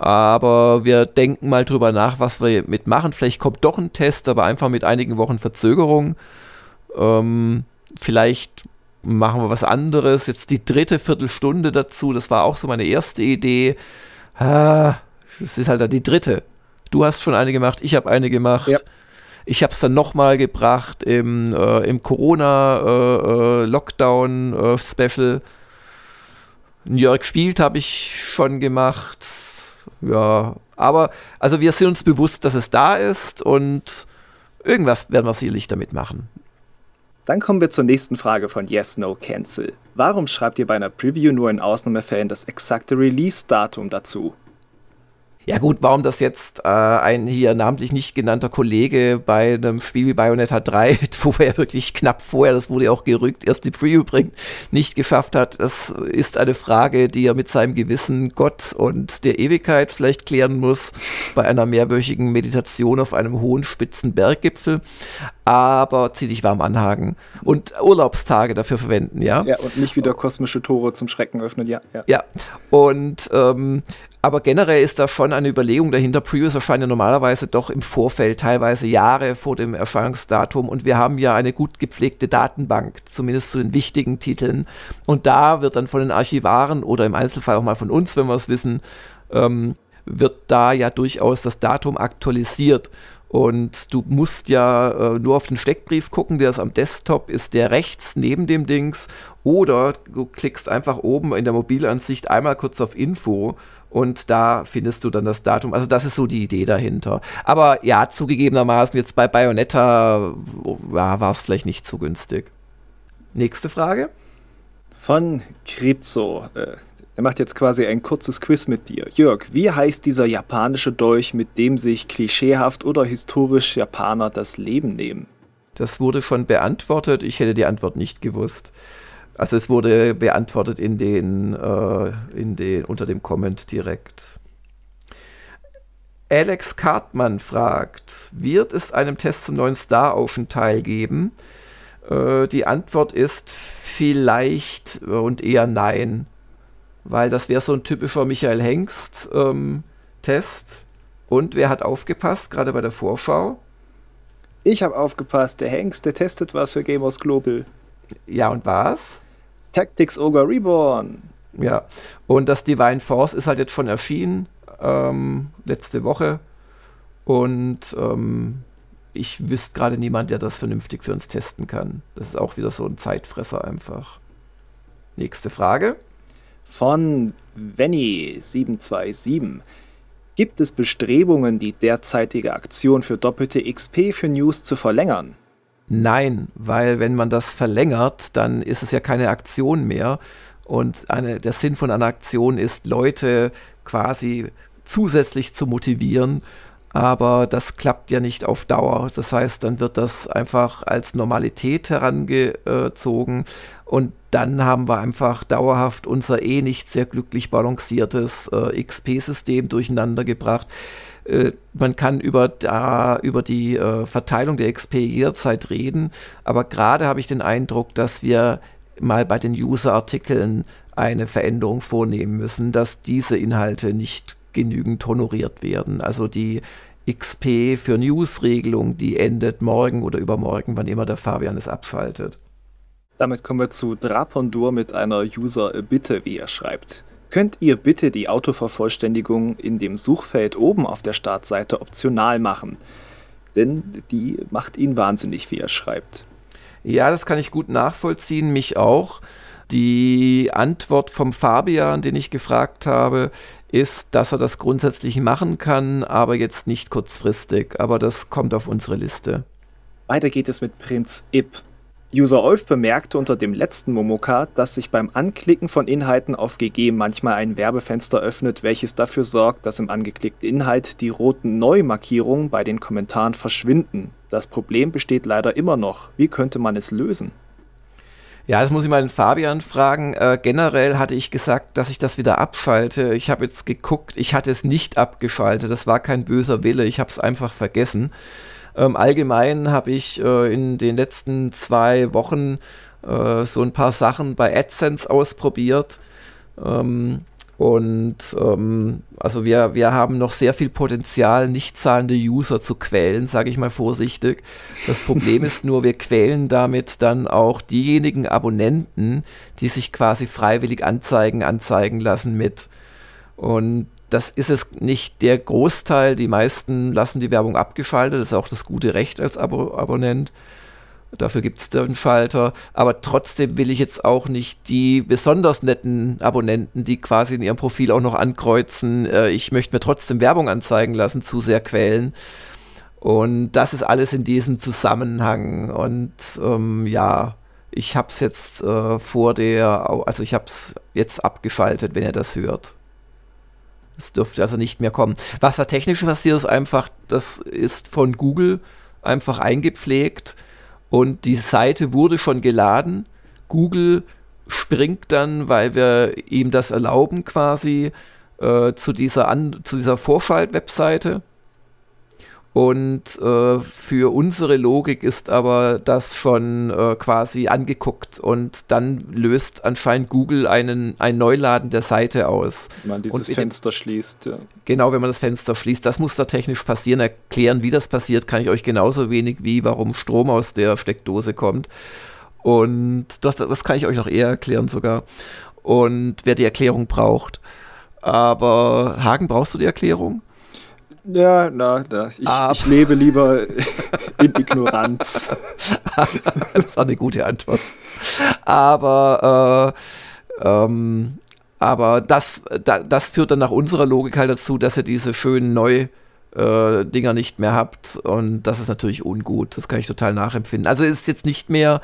Aber wir denken mal drüber nach, was wir mitmachen. Vielleicht kommt doch ein Test, aber einfach mit einigen Wochen Verzögerung. Ähm, vielleicht machen wir was anderes. Jetzt die dritte Viertelstunde dazu, das war auch so meine erste Idee. Ah, das ist halt die dritte. Du hast schon eine gemacht, ich habe eine gemacht. Ja. Ich habe es dann nochmal gebracht im, äh, im Corona-Lockdown-Special. Äh, äh, New York spielt habe ich schon gemacht ja, aber also wir sind uns bewusst, dass es da ist und irgendwas werden wir sicherlich damit machen. Dann kommen wir zur nächsten Frage von Yes, No, Cancel. Warum schreibt ihr bei einer Preview nur in Ausnahmefällen das exakte Release-Datum dazu? Ja gut, warum das jetzt äh, ein hier namentlich nicht genannter Kollege bei einem Spiel wie Bayonetta 3, <laughs> wo er ja wirklich knapp vorher, das wurde ja auch gerückt, erst die Preview bringt, nicht geschafft hat, das ist eine Frage, die er mit seinem Gewissen Gott und der Ewigkeit vielleicht klären muss bei einer mehrwöchigen Meditation auf einem hohen spitzen Berggipfel. Aber zieh dich warm anhaken und Urlaubstage dafür verwenden, ja? Ja, und nicht wieder kosmische Tore zum Schrecken öffnen, ja. Ja, ja. und ähm, aber generell ist da schon eine Überlegung dahinter. Previews erscheinen normalerweise doch im Vorfeld, teilweise Jahre vor dem Erscheinungsdatum. Und wir haben ja eine gut gepflegte Datenbank, zumindest zu den wichtigen Titeln. Und da wird dann von den Archivaren oder im Einzelfall auch mal von uns, wenn wir es wissen, ähm, wird da ja durchaus das Datum aktualisiert. Und du musst ja äh, nur auf den Steckbrief gucken, der ist am Desktop, ist der rechts neben dem Dings. Oder du klickst einfach oben in der Mobilansicht einmal kurz auf Info und da findest du dann das Datum. Also das ist so die Idee dahinter. Aber ja, zugegebenermaßen jetzt bei Bayonetta ja, war es vielleicht nicht so günstig. Nächste Frage. Von Kritzo. Äh, er macht jetzt quasi ein kurzes Quiz mit dir. Jörg, wie heißt dieser japanische Dolch, mit dem sich klischeehaft oder historisch Japaner das Leben nehmen? Das wurde schon beantwortet. Ich hätte die Antwort nicht gewusst. Also es wurde beantwortet in den, äh, in den, unter dem Comment direkt. Alex Cartman fragt, wird es einem Test zum neuen Star Ocean Teil geben? Äh, die Antwort ist vielleicht und eher nein, weil das wäre so ein typischer Michael Hengst ähm, Test. Und wer hat aufgepasst, gerade bei der Vorschau? Ich habe aufgepasst, der Hengst, der testet was für Gamers Global. Ja, und was? Tactics Ogre Reborn. Ja, und das Divine Force ist halt jetzt schon erschienen, ähm, letzte Woche. Und ähm, ich wüsste gerade niemand, der das vernünftig für uns testen kann. Das ist auch wieder so ein Zeitfresser einfach. Nächste Frage. Von Venny727. Gibt es Bestrebungen, die derzeitige Aktion für doppelte XP für News zu verlängern? Nein, weil wenn man das verlängert, dann ist es ja keine Aktion mehr. Und eine, der Sinn von einer Aktion ist, Leute quasi zusätzlich zu motivieren. Aber das klappt ja nicht auf Dauer. Das heißt, dann wird das einfach als Normalität herangezogen. Und dann haben wir einfach dauerhaft unser eh nicht sehr glücklich balanciertes äh, XP-System durcheinander gebracht. Äh, man kann über, da, über die äh, Verteilung der XP jederzeit reden, aber gerade habe ich den Eindruck, dass wir mal bei den User-Artikeln eine Veränderung vornehmen müssen, dass diese Inhalte nicht genügend honoriert werden. Also die XP für News-Regelung, die endet morgen oder übermorgen, wann immer der Fabian es abschaltet. Damit kommen wir zu Drapondur mit einer User-Bitte, wie er schreibt. Könnt ihr bitte die Autovervollständigung in dem Suchfeld oben auf der Startseite optional machen? Denn die macht ihn wahnsinnig, wie er schreibt. Ja, das kann ich gut nachvollziehen, mich auch. Die Antwort vom Fabian, den ich gefragt habe, ist, dass er das grundsätzlich machen kann, aber jetzt nicht kurzfristig. Aber das kommt auf unsere Liste. Weiter geht es mit Prinz Ip. User Olf bemerkte unter dem letzten Momoka, dass sich beim Anklicken von Inhalten auf GG manchmal ein Werbefenster öffnet, welches dafür sorgt, dass im angeklickten Inhalt die roten Neumarkierungen bei den Kommentaren verschwinden. Das Problem besteht leider immer noch. Wie könnte man es lösen? Ja, das muss ich mal den Fabian fragen. Äh, generell hatte ich gesagt, dass ich das wieder abschalte. Ich habe jetzt geguckt, ich hatte es nicht abgeschaltet. Das war kein böser Wille, ich habe es einfach vergessen. Ähm, allgemein habe ich äh, in den letzten zwei Wochen äh, so ein paar Sachen bei AdSense ausprobiert. Ähm, und ähm, also wir, wir haben noch sehr viel Potenzial, nicht zahlende User zu quälen, sage ich mal vorsichtig. Das Problem ist nur, wir quälen damit dann auch diejenigen Abonnenten, die sich quasi freiwillig Anzeigen anzeigen lassen mit. Und das ist es nicht der Großteil. Die meisten lassen die Werbung abgeschaltet. Das ist auch das gute Recht als Abo Abonnent. Dafür gibt es den Schalter. Aber trotzdem will ich jetzt auch nicht die besonders netten Abonnenten, die quasi in ihrem Profil auch noch ankreuzen, äh, ich möchte mir trotzdem Werbung anzeigen lassen, zu sehr quälen. Und das ist alles in diesem Zusammenhang. Und ähm, ja, ich habe es jetzt äh, vor der, also ich habe es jetzt abgeschaltet, wenn ihr das hört. Es dürfte also nicht mehr kommen. Was da technisch passiert, ist einfach, das ist von Google einfach eingepflegt und die Seite wurde schon geladen. Google springt dann, weil wir ihm das erlauben, quasi äh, zu dieser, An zu dieser Vorschalt-Webseite und äh, für unsere Logik ist aber das schon äh, quasi angeguckt und dann löst anscheinend Google einen, ein Neuladen der Seite aus. Wenn man dieses Fenster schließt, ja. Genau, wenn man das Fenster schließt. Das muss da technisch passieren. Erklären, wie das passiert, kann ich euch genauso wenig wie warum Strom aus der Steckdose kommt. Und das, das kann ich euch noch eher erklären sogar. Und wer die Erklärung braucht. Aber Hagen, brauchst du die Erklärung? Ja, na, na ich, ich, lebe lieber <laughs> in Ignoranz. <laughs> das war eine gute Antwort. Aber, äh, ähm, aber das, da, das führt dann nach unserer Logik halt dazu, dass ihr diese schönen Neu- äh, Dinger nicht mehr habt und das ist natürlich ungut. Das kann ich total nachempfinden. Also ist jetzt nicht mehr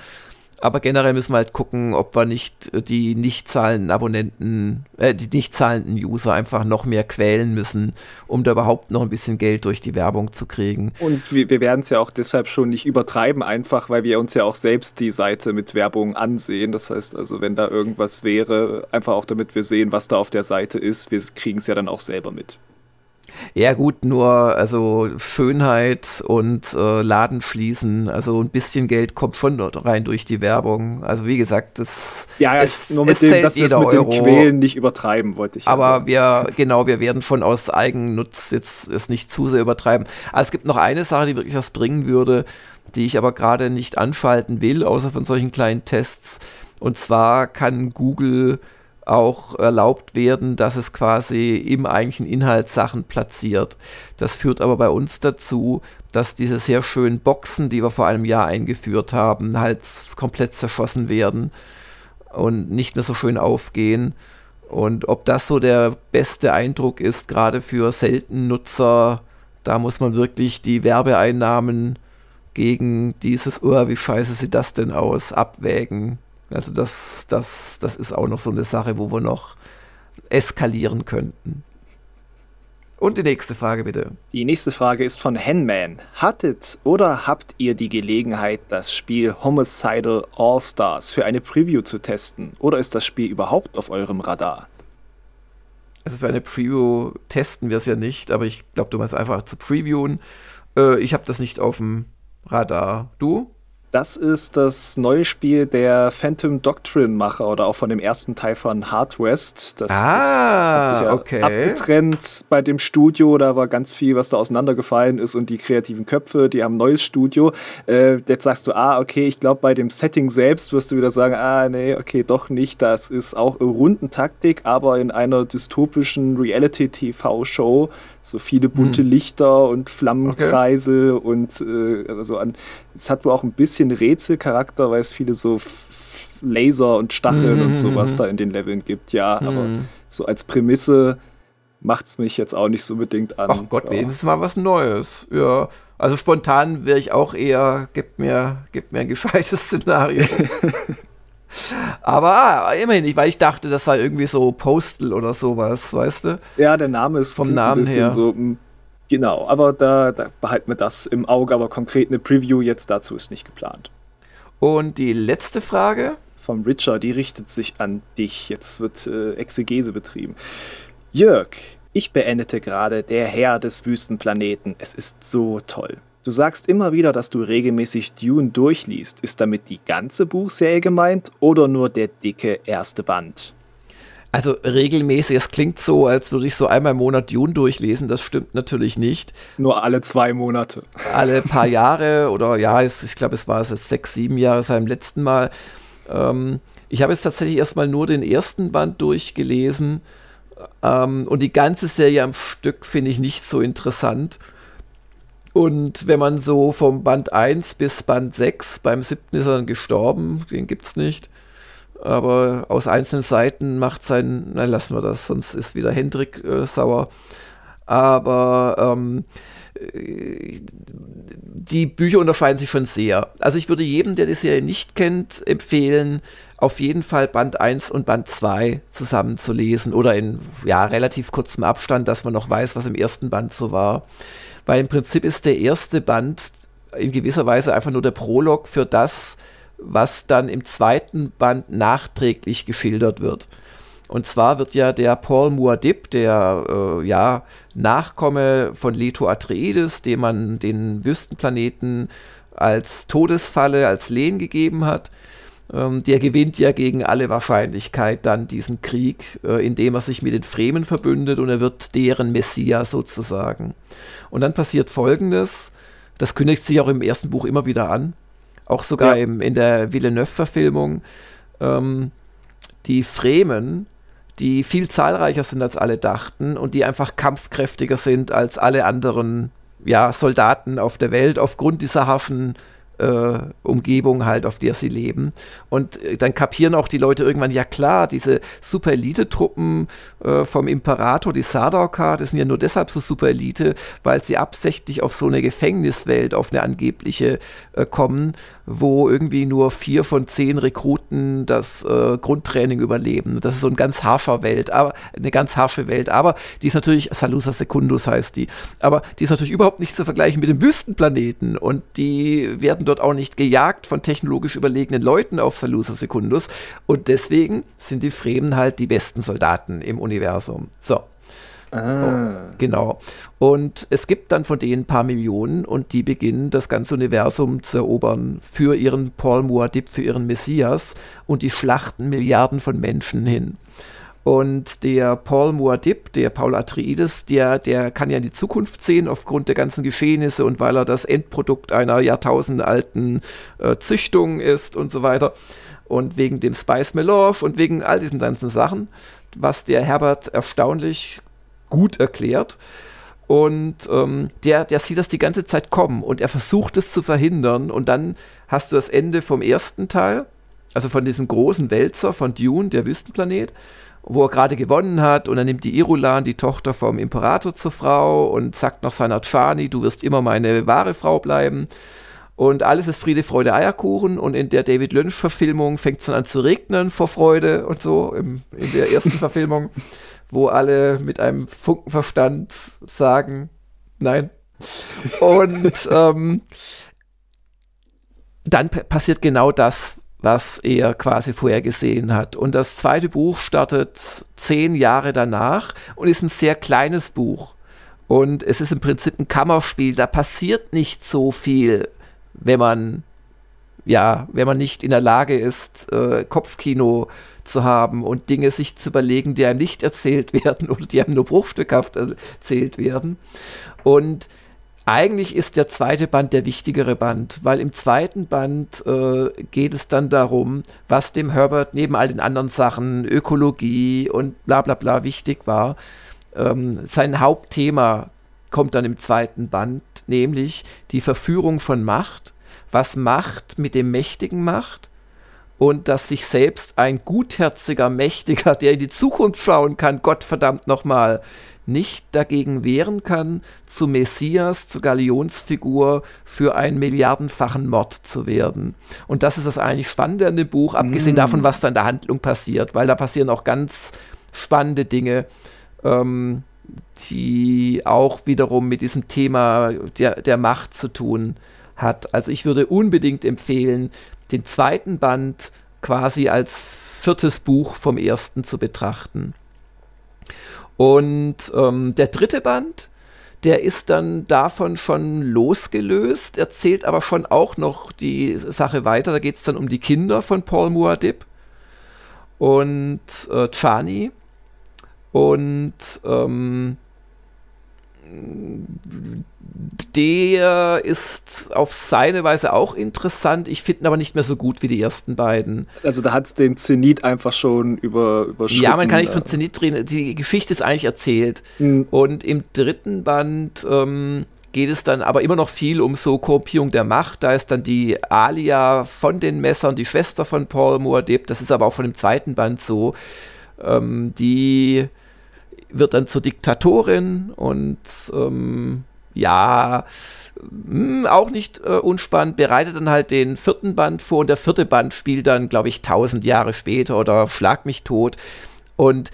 aber generell müssen wir halt gucken, ob wir nicht äh, die nicht zahlenden Abonnenten, äh, die nicht zahlenden User einfach noch mehr quälen müssen, um da überhaupt noch ein bisschen Geld durch die Werbung zu kriegen. Und wir, wir werden es ja auch deshalb schon nicht übertreiben, einfach weil wir uns ja auch selbst die Seite mit Werbung ansehen. Das heißt also, wenn da irgendwas wäre, einfach auch damit wir sehen, was da auf der Seite ist, wir kriegen es ja dann auch selber mit. Ja, gut, nur also Schönheit und äh, Laden schließen. Also ein bisschen Geld kommt schon rein durch die Werbung. Also wie gesagt, das ja, ja es, nur mit dem, dass wir es mit dem Quälen nicht übertreiben, wollte ich. Aber ja wir, genau, wir werden schon aus Eigennutz jetzt es nicht zu sehr übertreiben. Aber es gibt noch eine Sache, die wirklich was bringen würde, die ich aber gerade nicht anschalten will, außer von solchen kleinen Tests. Und zwar kann Google auch erlaubt werden, dass es quasi im eigentlichen Inhalt Sachen platziert. Das führt aber bei uns dazu, dass diese sehr schönen Boxen, die wir vor einem Jahr eingeführt haben, halt komplett zerschossen werden und nicht mehr so schön aufgehen. Und ob das so der beste Eindruck ist, gerade für selten Nutzer, da muss man wirklich die Werbeeinnahmen gegen dieses, oh, wie scheiße sieht das denn aus, abwägen. Also das, das, das ist auch noch so eine Sache, wo wir noch eskalieren könnten. Und die nächste Frage bitte. Die nächste Frage ist von Henman. Hattet oder habt ihr die Gelegenheit, das Spiel Homicidal All Stars für eine Preview zu testen? Oder ist das Spiel überhaupt auf eurem Radar? Also für eine Preview testen wir es ja nicht, aber ich glaube, du meinst einfach zu previewen. Äh, ich habe das nicht auf dem Radar. Du? Das ist das neue Spiel der Phantom Doctrine-Macher oder auch von dem ersten Teil von Hard West. Das, ah, das hat sich ja okay. abgetrennt bei dem Studio. Da war ganz viel, was da auseinandergefallen ist und die kreativen Köpfe, die haben ein neues Studio. Äh, jetzt sagst du, ah, okay, ich glaube, bei dem Setting selbst wirst du wieder sagen, ah, nee, okay, doch nicht. Das ist auch Rundentaktik, aber in einer dystopischen Reality-TV-Show so viele bunte hm. Lichter und Flammenkreisel okay. und äh, also an, es hat wohl auch ein bisschen Rätselcharakter, weil es viele so Laser und Stacheln mhm. und sowas mhm. da in den Leveln gibt, ja, mhm. aber so als Prämisse macht es mich jetzt auch nicht so unbedingt an. Ach Gott, ja. wenigstens mal was Neues. Ja, Also spontan wäre ich auch eher, gib mir, gib mir ein <laughs> gescheites Szenario. <laughs> Aber ah, immerhin, weil ich dachte, das sei irgendwie so Postal oder sowas, weißt du? Ja, der Name ist vom Namen her. So, hm, genau, aber da, da behalten wir das im Auge, aber konkret eine Preview jetzt dazu ist nicht geplant. Und die letzte Frage? Vom Richard, die richtet sich an dich. Jetzt wird äh, Exegese betrieben. Jörg, ich beendete gerade Der Herr des Wüstenplaneten. Es ist so toll. Du sagst immer wieder, dass du regelmäßig Dune durchliest. Ist damit die ganze Buchserie gemeint oder nur der dicke erste Band? Also regelmäßig, es klingt so, als würde ich so einmal im Monat Dune durchlesen. Das stimmt natürlich nicht. Nur alle zwei Monate. Alle paar Jahre oder ja, ich glaube, es war es sechs, sieben Jahre seit dem letzten Mal. Ähm, ich habe jetzt tatsächlich erstmal nur den ersten Band durchgelesen ähm, und die ganze Serie am Stück finde ich nicht so interessant. Und wenn man so vom Band 1 bis Band 6, beim siebten ist er dann gestorben, den gibt es nicht. Aber aus einzelnen Seiten macht sein, nein, lassen wir das, sonst ist wieder Hendrik äh, sauer. Aber ähm, die Bücher unterscheiden sich schon sehr. Also ich würde jedem, der die Serie nicht kennt, empfehlen, auf jeden Fall Band 1 und Band 2 zusammen zu lesen oder in ja, relativ kurzem Abstand, dass man noch weiß, was im ersten Band so war. Weil im Prinzip ist der erste Band in gewisser Weise einfach nur der Prolog für das, was dann im zweiten Band nachträglich geschildert wird. Und zwar wird ja der Paul Muad'Dib, der äh, ja, Nachkomme von Leto Atreides, dem man den Wüstenplaneten als Todesfalle, als Lehen gegeben hat, ähm, der gewinnt ja gegen alle Wahrscheinlichkeit dann diesen Krieg, äh, indem er sich mit den Fremen verbündet und er wird deren Messias sozusagen. Und dann passiert Folgendes, das kündigt sich auch im ersten Buch immer wieder an, auch sogar ja. im, in der Villeneuve-Verfilmung. Ähm, die Fremen die viel zahlreicher sind als alle dachten und die einfach kampfkräftiger sind als alle anderen ja, Soldaten auf der Welt aufgrund dieser harschen äh, Umgebung halt, auf der sie leben. Und äh, dann kapieren auch die Leute irgendwann, ja klar, diese Super Elite-Truppen äh, vom Imperator, die Sardaukar, das sind ja nur deshalb so Super Elite, weil sie absichtlich auf so eine Gefängniswelt, auf eine angebliche äh, kommen, wo irgendwie nur vier von zehn Rekruten das äh, Grundtraining überleben. Das ist so ein ganz harscher Welt, aber eine ganz harsche Welt. Aber die ist natürlich, Salusa Secundus heißt die, aber die ist natürlich überhaupt nicht zu vergleichen mit dem Wüstenplaneten und die werden dort auch nicht gejagt von technologisch überlegenen Leuten auf Salusa Secundus und deswegen sind die Fremen halt die besten Soldaten im Universum. So. Ah. Genau. Und es gibt dann von denen ein paar Millionen und die beginnen das ganze Universum zu erobern für ihren Paul Muad'Dib, für ihren Messias und die schlachten Milliarden von Menschen hin. Und der Paul Muad'Dib, der Paul Atreides, der, der kann ja in die Zukunft sehen aufgrund der ganzen Geschehnisse und weil er das Endprodukt einer jahrtausendalten äh, Züchtung ist und so weiter. Und wegen dem Spice Melange und wegen all diesen ganzen Sachen, was der Herbert erstaunlich gut erklärt. Und ähm, der, der sieht das die ganze Zeit kommen und er versucht es zu verhindern. Und dann hast du das Ende vom ersten Teil, also von diesem großen Wälzer von Dune, der Wüstenplanet, wo er gerade gewonnen hat. Und dann nimmt die Irulan, die Tochter vom Imperator, zur Frau und sagt noch seiner Chani, du wirst immer meine wahre Frau bleiben. Und alles ist Friede, Freude, Eierkuchen. Und in der David Lynch-Verfilmung fängt es dann an zu regnen vor Freude und so, im, in der ersten Verfilmung <laughs> wo alle mit einem Funkenverstand sagen, nein. Und <laughs> ähm, dann passiert genau das, was er quasi vorher gesehen hat. Und das zweite Buch startet zehn Jahre danach und ist ein sehr kleines Buch. Und es ist im Prinzip ein Kammerspiel. Da passiert nicht so viel, wenn man ja, wenn man nicht in der Lage ist, äh, Kopfkino zu haben und Dinge sich zu überlegen, die einem nicht erzählt <laughs> werden oder die einem nur bruchstückhaft erzählt werden. Und eigentlich ist der zweite Band der wichtigere Band, weil im zweiten Band äh, geht es dann darum, was dem Herbert neben all den anderen Sachen, Ökologie und bla bla bla wichtig war. Ähm, sein Hauptthema kommt dann im zweiten Band, nämlich die Verführung von Macht, was Macht mit dem Mächtigen macht und dass sich selbst ein gutherziger Mächtiger, der in die Zukunft schauen kann, Gottverdammt nochmal, nicht dagegen wehren kann, zu Messias, zu Galionsfigur für einen milliardenfachen Mord zu werden. Und das ist das eigentlich Spannende an dem Buch, abgesehen mm. davon, was da in der Handlung passiert, weil da passieren auch ganz spannende Dinge, ähm, die auch wiederum mit diesem Thema der, der Macht zu tun hat. Also ich würde unbedingt empfehlen, den zweiten Band quasi als viertes Buch vom ersten zu betrachten. Und ähm, der dritte Band, der ist dann davon schon losgelöst, erzählt aber schon auch noch die Sache weiter. Da geht es dann um die Kinder von Paul Muad'Dib und äh, Chani. Und ähm, der ist auf seine Weise auch interessant. Ich finde ihn aber nicht mehr so gut wie die ersten beiden. Also da hat es den Zenit einfach schon über, überschritten. Ja, man kann nicht von äh. Zenit reden. Die Geschichte ist eigentlich erzählt. Mhm. Und im dritten Band ähm, geht es dann aber immer noch viel um so Korrumpierung der Macht. Da ist dann die Alia von den Messern, die Schwester von Paul Muad'Dib. Das ist aber auch schon im zweiten Band so. Ähm, die wird dann zur Diktatorin und ähm, ja, mh, hm, auch nicht äh, unspannend, bereitet dann halt den vierten Band vor und der vierte Band spielt dann, glaube ich, tausend Jahre später oder Schlag mich tot. Und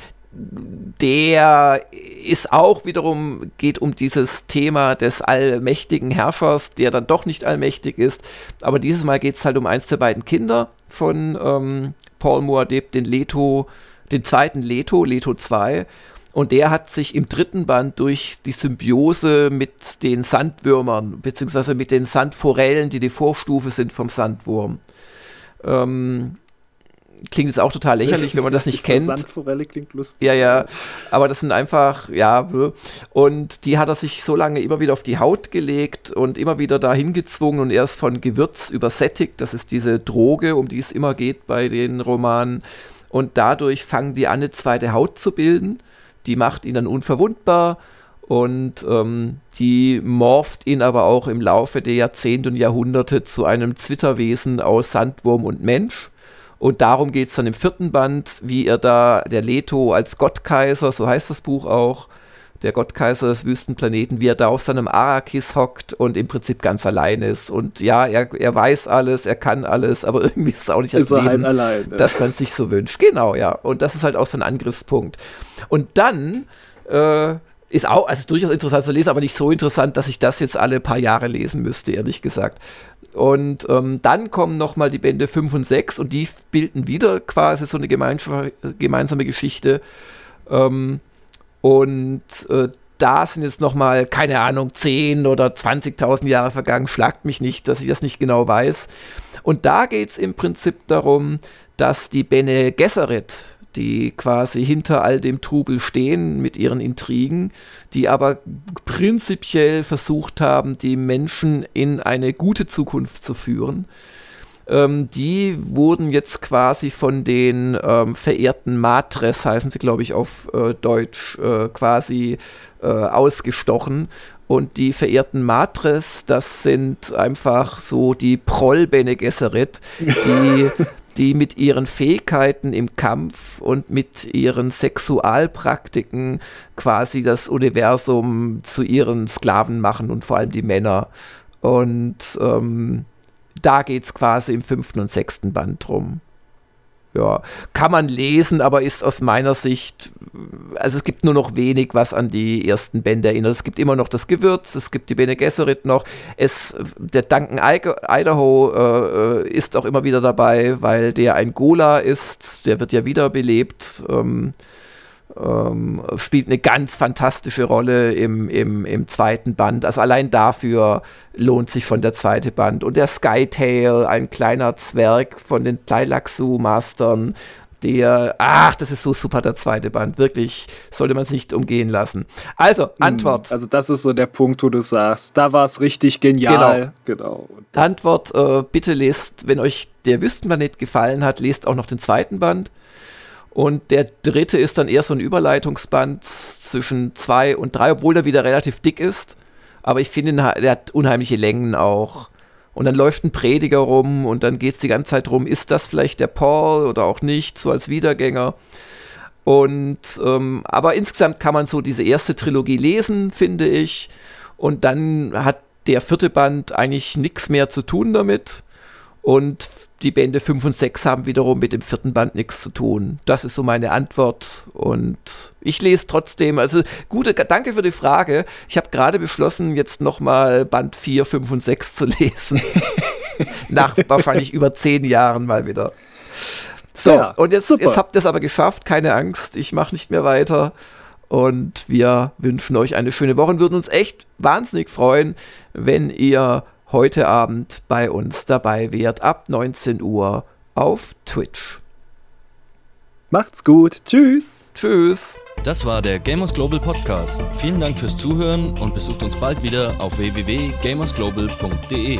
der ist auch wiederum, geht um dieses Thema des allmächtigen Herrschers, der dann doch nicht allmächtig ist. Aber dieses Mal geht es halt um eins der beiden Kinder von ähm, Paul Muad'Dib, den Leto, den zweiten Leto, Leto 2. Und der hat sich im dritten Band durch die Symbiose mit den Sandwürmern, beziehungsweise mit den Sandforellen, die die Vorstufe sind vom Sandwurm. Ähm, klingt jetzt auch total lächerlich, wenn man das <laughs> nicht kennt. Sandforelle klingt lustig. Ja, ja. Aber das sind einfach, ja. Und die hat er sich so lange immer wieder auf die Haut gelegt und immer wieder dahin gezwungen und erst von Gewürz übersättigt. Das ist diese Droge, um die es immer geht bei den Romanen. Und dadurch fangen die an, eine zweite Haut zu bilden die macht ihn dann unverwundbar und ähm, die morpht ihn aber auch im Laufe der Jahrzehnte und Jahrhunderte zu einem Zwitterwesen aus Sandwurm und Mensch. Und darum geht es dann im vierten Band, wie er da, der Leto als Gottkaiser, so heißt das Buch auch, der Gottkaiser des Wüstenplaneten, wie er da auf seinem Arrakis hockt und im Prinzip ganz allein ist. Und ja, er, er weiß alles, er kann alles, aber <laughs> irgendwie ist es auch nicht das Leben, halt allein, ne? das man sich so wünscht. Genau, ja. Und das ist halt auch sein Angriffspunkt. Und dann äh, ist auch, also durchaus interessant zu lesen, aber nicht so interessant, dass ich das jetzt alle paar Jahre lesen müsste, ehrlich gesagt. Und ähm, dann kommen nochmal die Bände 5 und 6 und die bilden wieder quasi so eine gemeinsame Geschichte. Ähm, und äh, da sind jetzt nochmal, keine Ahnung, 10 oder 20.000 Jahre vergangen. Schlagt mich nicht, dass ich das nicht genau weiß. Und da geht es im Prinzip darum, dass die Bene Gesserit, die quasi hinter all dem Trubel stehen mit ihren Intrigen, die aber prinzipiell versucht haben, die Menschen in eine gute Zukunft zu führen. Ähm, die wurden jetzt quasi von den ähm, verehrten Matres, heißen sie glaube ich auf äh, Deutsch, äh, quasi äh, ausgestochen. Und die verehrten Matres, das sind einfach so die Proll Bene Gesserit, die <laughs> die mit ihren Fähigkeiten im Kampf und mit ihren Sexualpraktiken quasi das Universum zu ihren Sklaven machen und vor allem die Männer. Und ähm, da geht es quasi im fünften und sechsten Band drum ja, kann man lesen, aber ist aus meiner Sicht, also es gibt nur noch wenig, was an die ersten Bände erinnert. Es gibt immer noch das Gewürz, es gibt die Bene Gesserit noch, es, der Duncan Idaho äh, ist auch immer wieder dabei, weil der ein Gola ist, der wird ja wiederbelebt. Ähm, ähm, spielt eine ganz fantastische Rolle im, im, im zweiten Band. Also allein dafür lohnt sich schon der zweite Band. Und der Skytail, ein kleiner Zwerg von den Tleilaxu-Mastern, der, ach, das ist so super, der zweite Band. Wirklich, sollte man es nicht umgehen lassen. Also, hm, Antwort. Also, das ist so der Punkt, wo du sagst, da war es richtig genial. Genau. genau. Antwort, äh, bitte lest, wenn euch der Wüstenplanet gefallen hat, lest auch noch den zweiten Band. Und der dritte ist dann eher so ein Überleitungsband zwischen zwei und drei, obwohl er wieder relativ dick ist. Aber ich finde, der hat unheimliche Längen auch. Und dann läuft ein Prediger rum und dann geht es die ganze Zeit rum, ist das vielleicht der Paul oder auch nicht, so als Wiedergänger. Und ähm, aber insgesamt kann man so diese erste Trilogie lesen, finde ich. Und dann hat der vierte Band eigentlich nichts mehr zu tun damit. Und die Bände 5 und 6 haben wiederum mit dem vierten Band nichts zu tun. Das ist so meine Antwort. Und ich lese trotzdem, also gute, danke für die Frage. Ich habe gerade beschlossen, jetzt nochmal Band 4, 5 und 6 zu lesen. <laughs> Nach wahrscheinlich über zehn Jahren mal wieder. So, ja, und jetzt, jetzt habt ihr es aber geschafft, keine Angst, ich mache nicht mehr weiter. Und wir wünschen euch eine schöne Woche und würden uns echt wahnsinnig freuen, wenn ihr heute Abend bei uns dabei wärt, ab 19 Uhr auf Twitch. Macht's gut. Tschüss. Tschüss. Das war der Gamers Global Podcast. Vielen Dank fürs Zuhören und besucht uns bald wieder auf www.gamersglobal.de.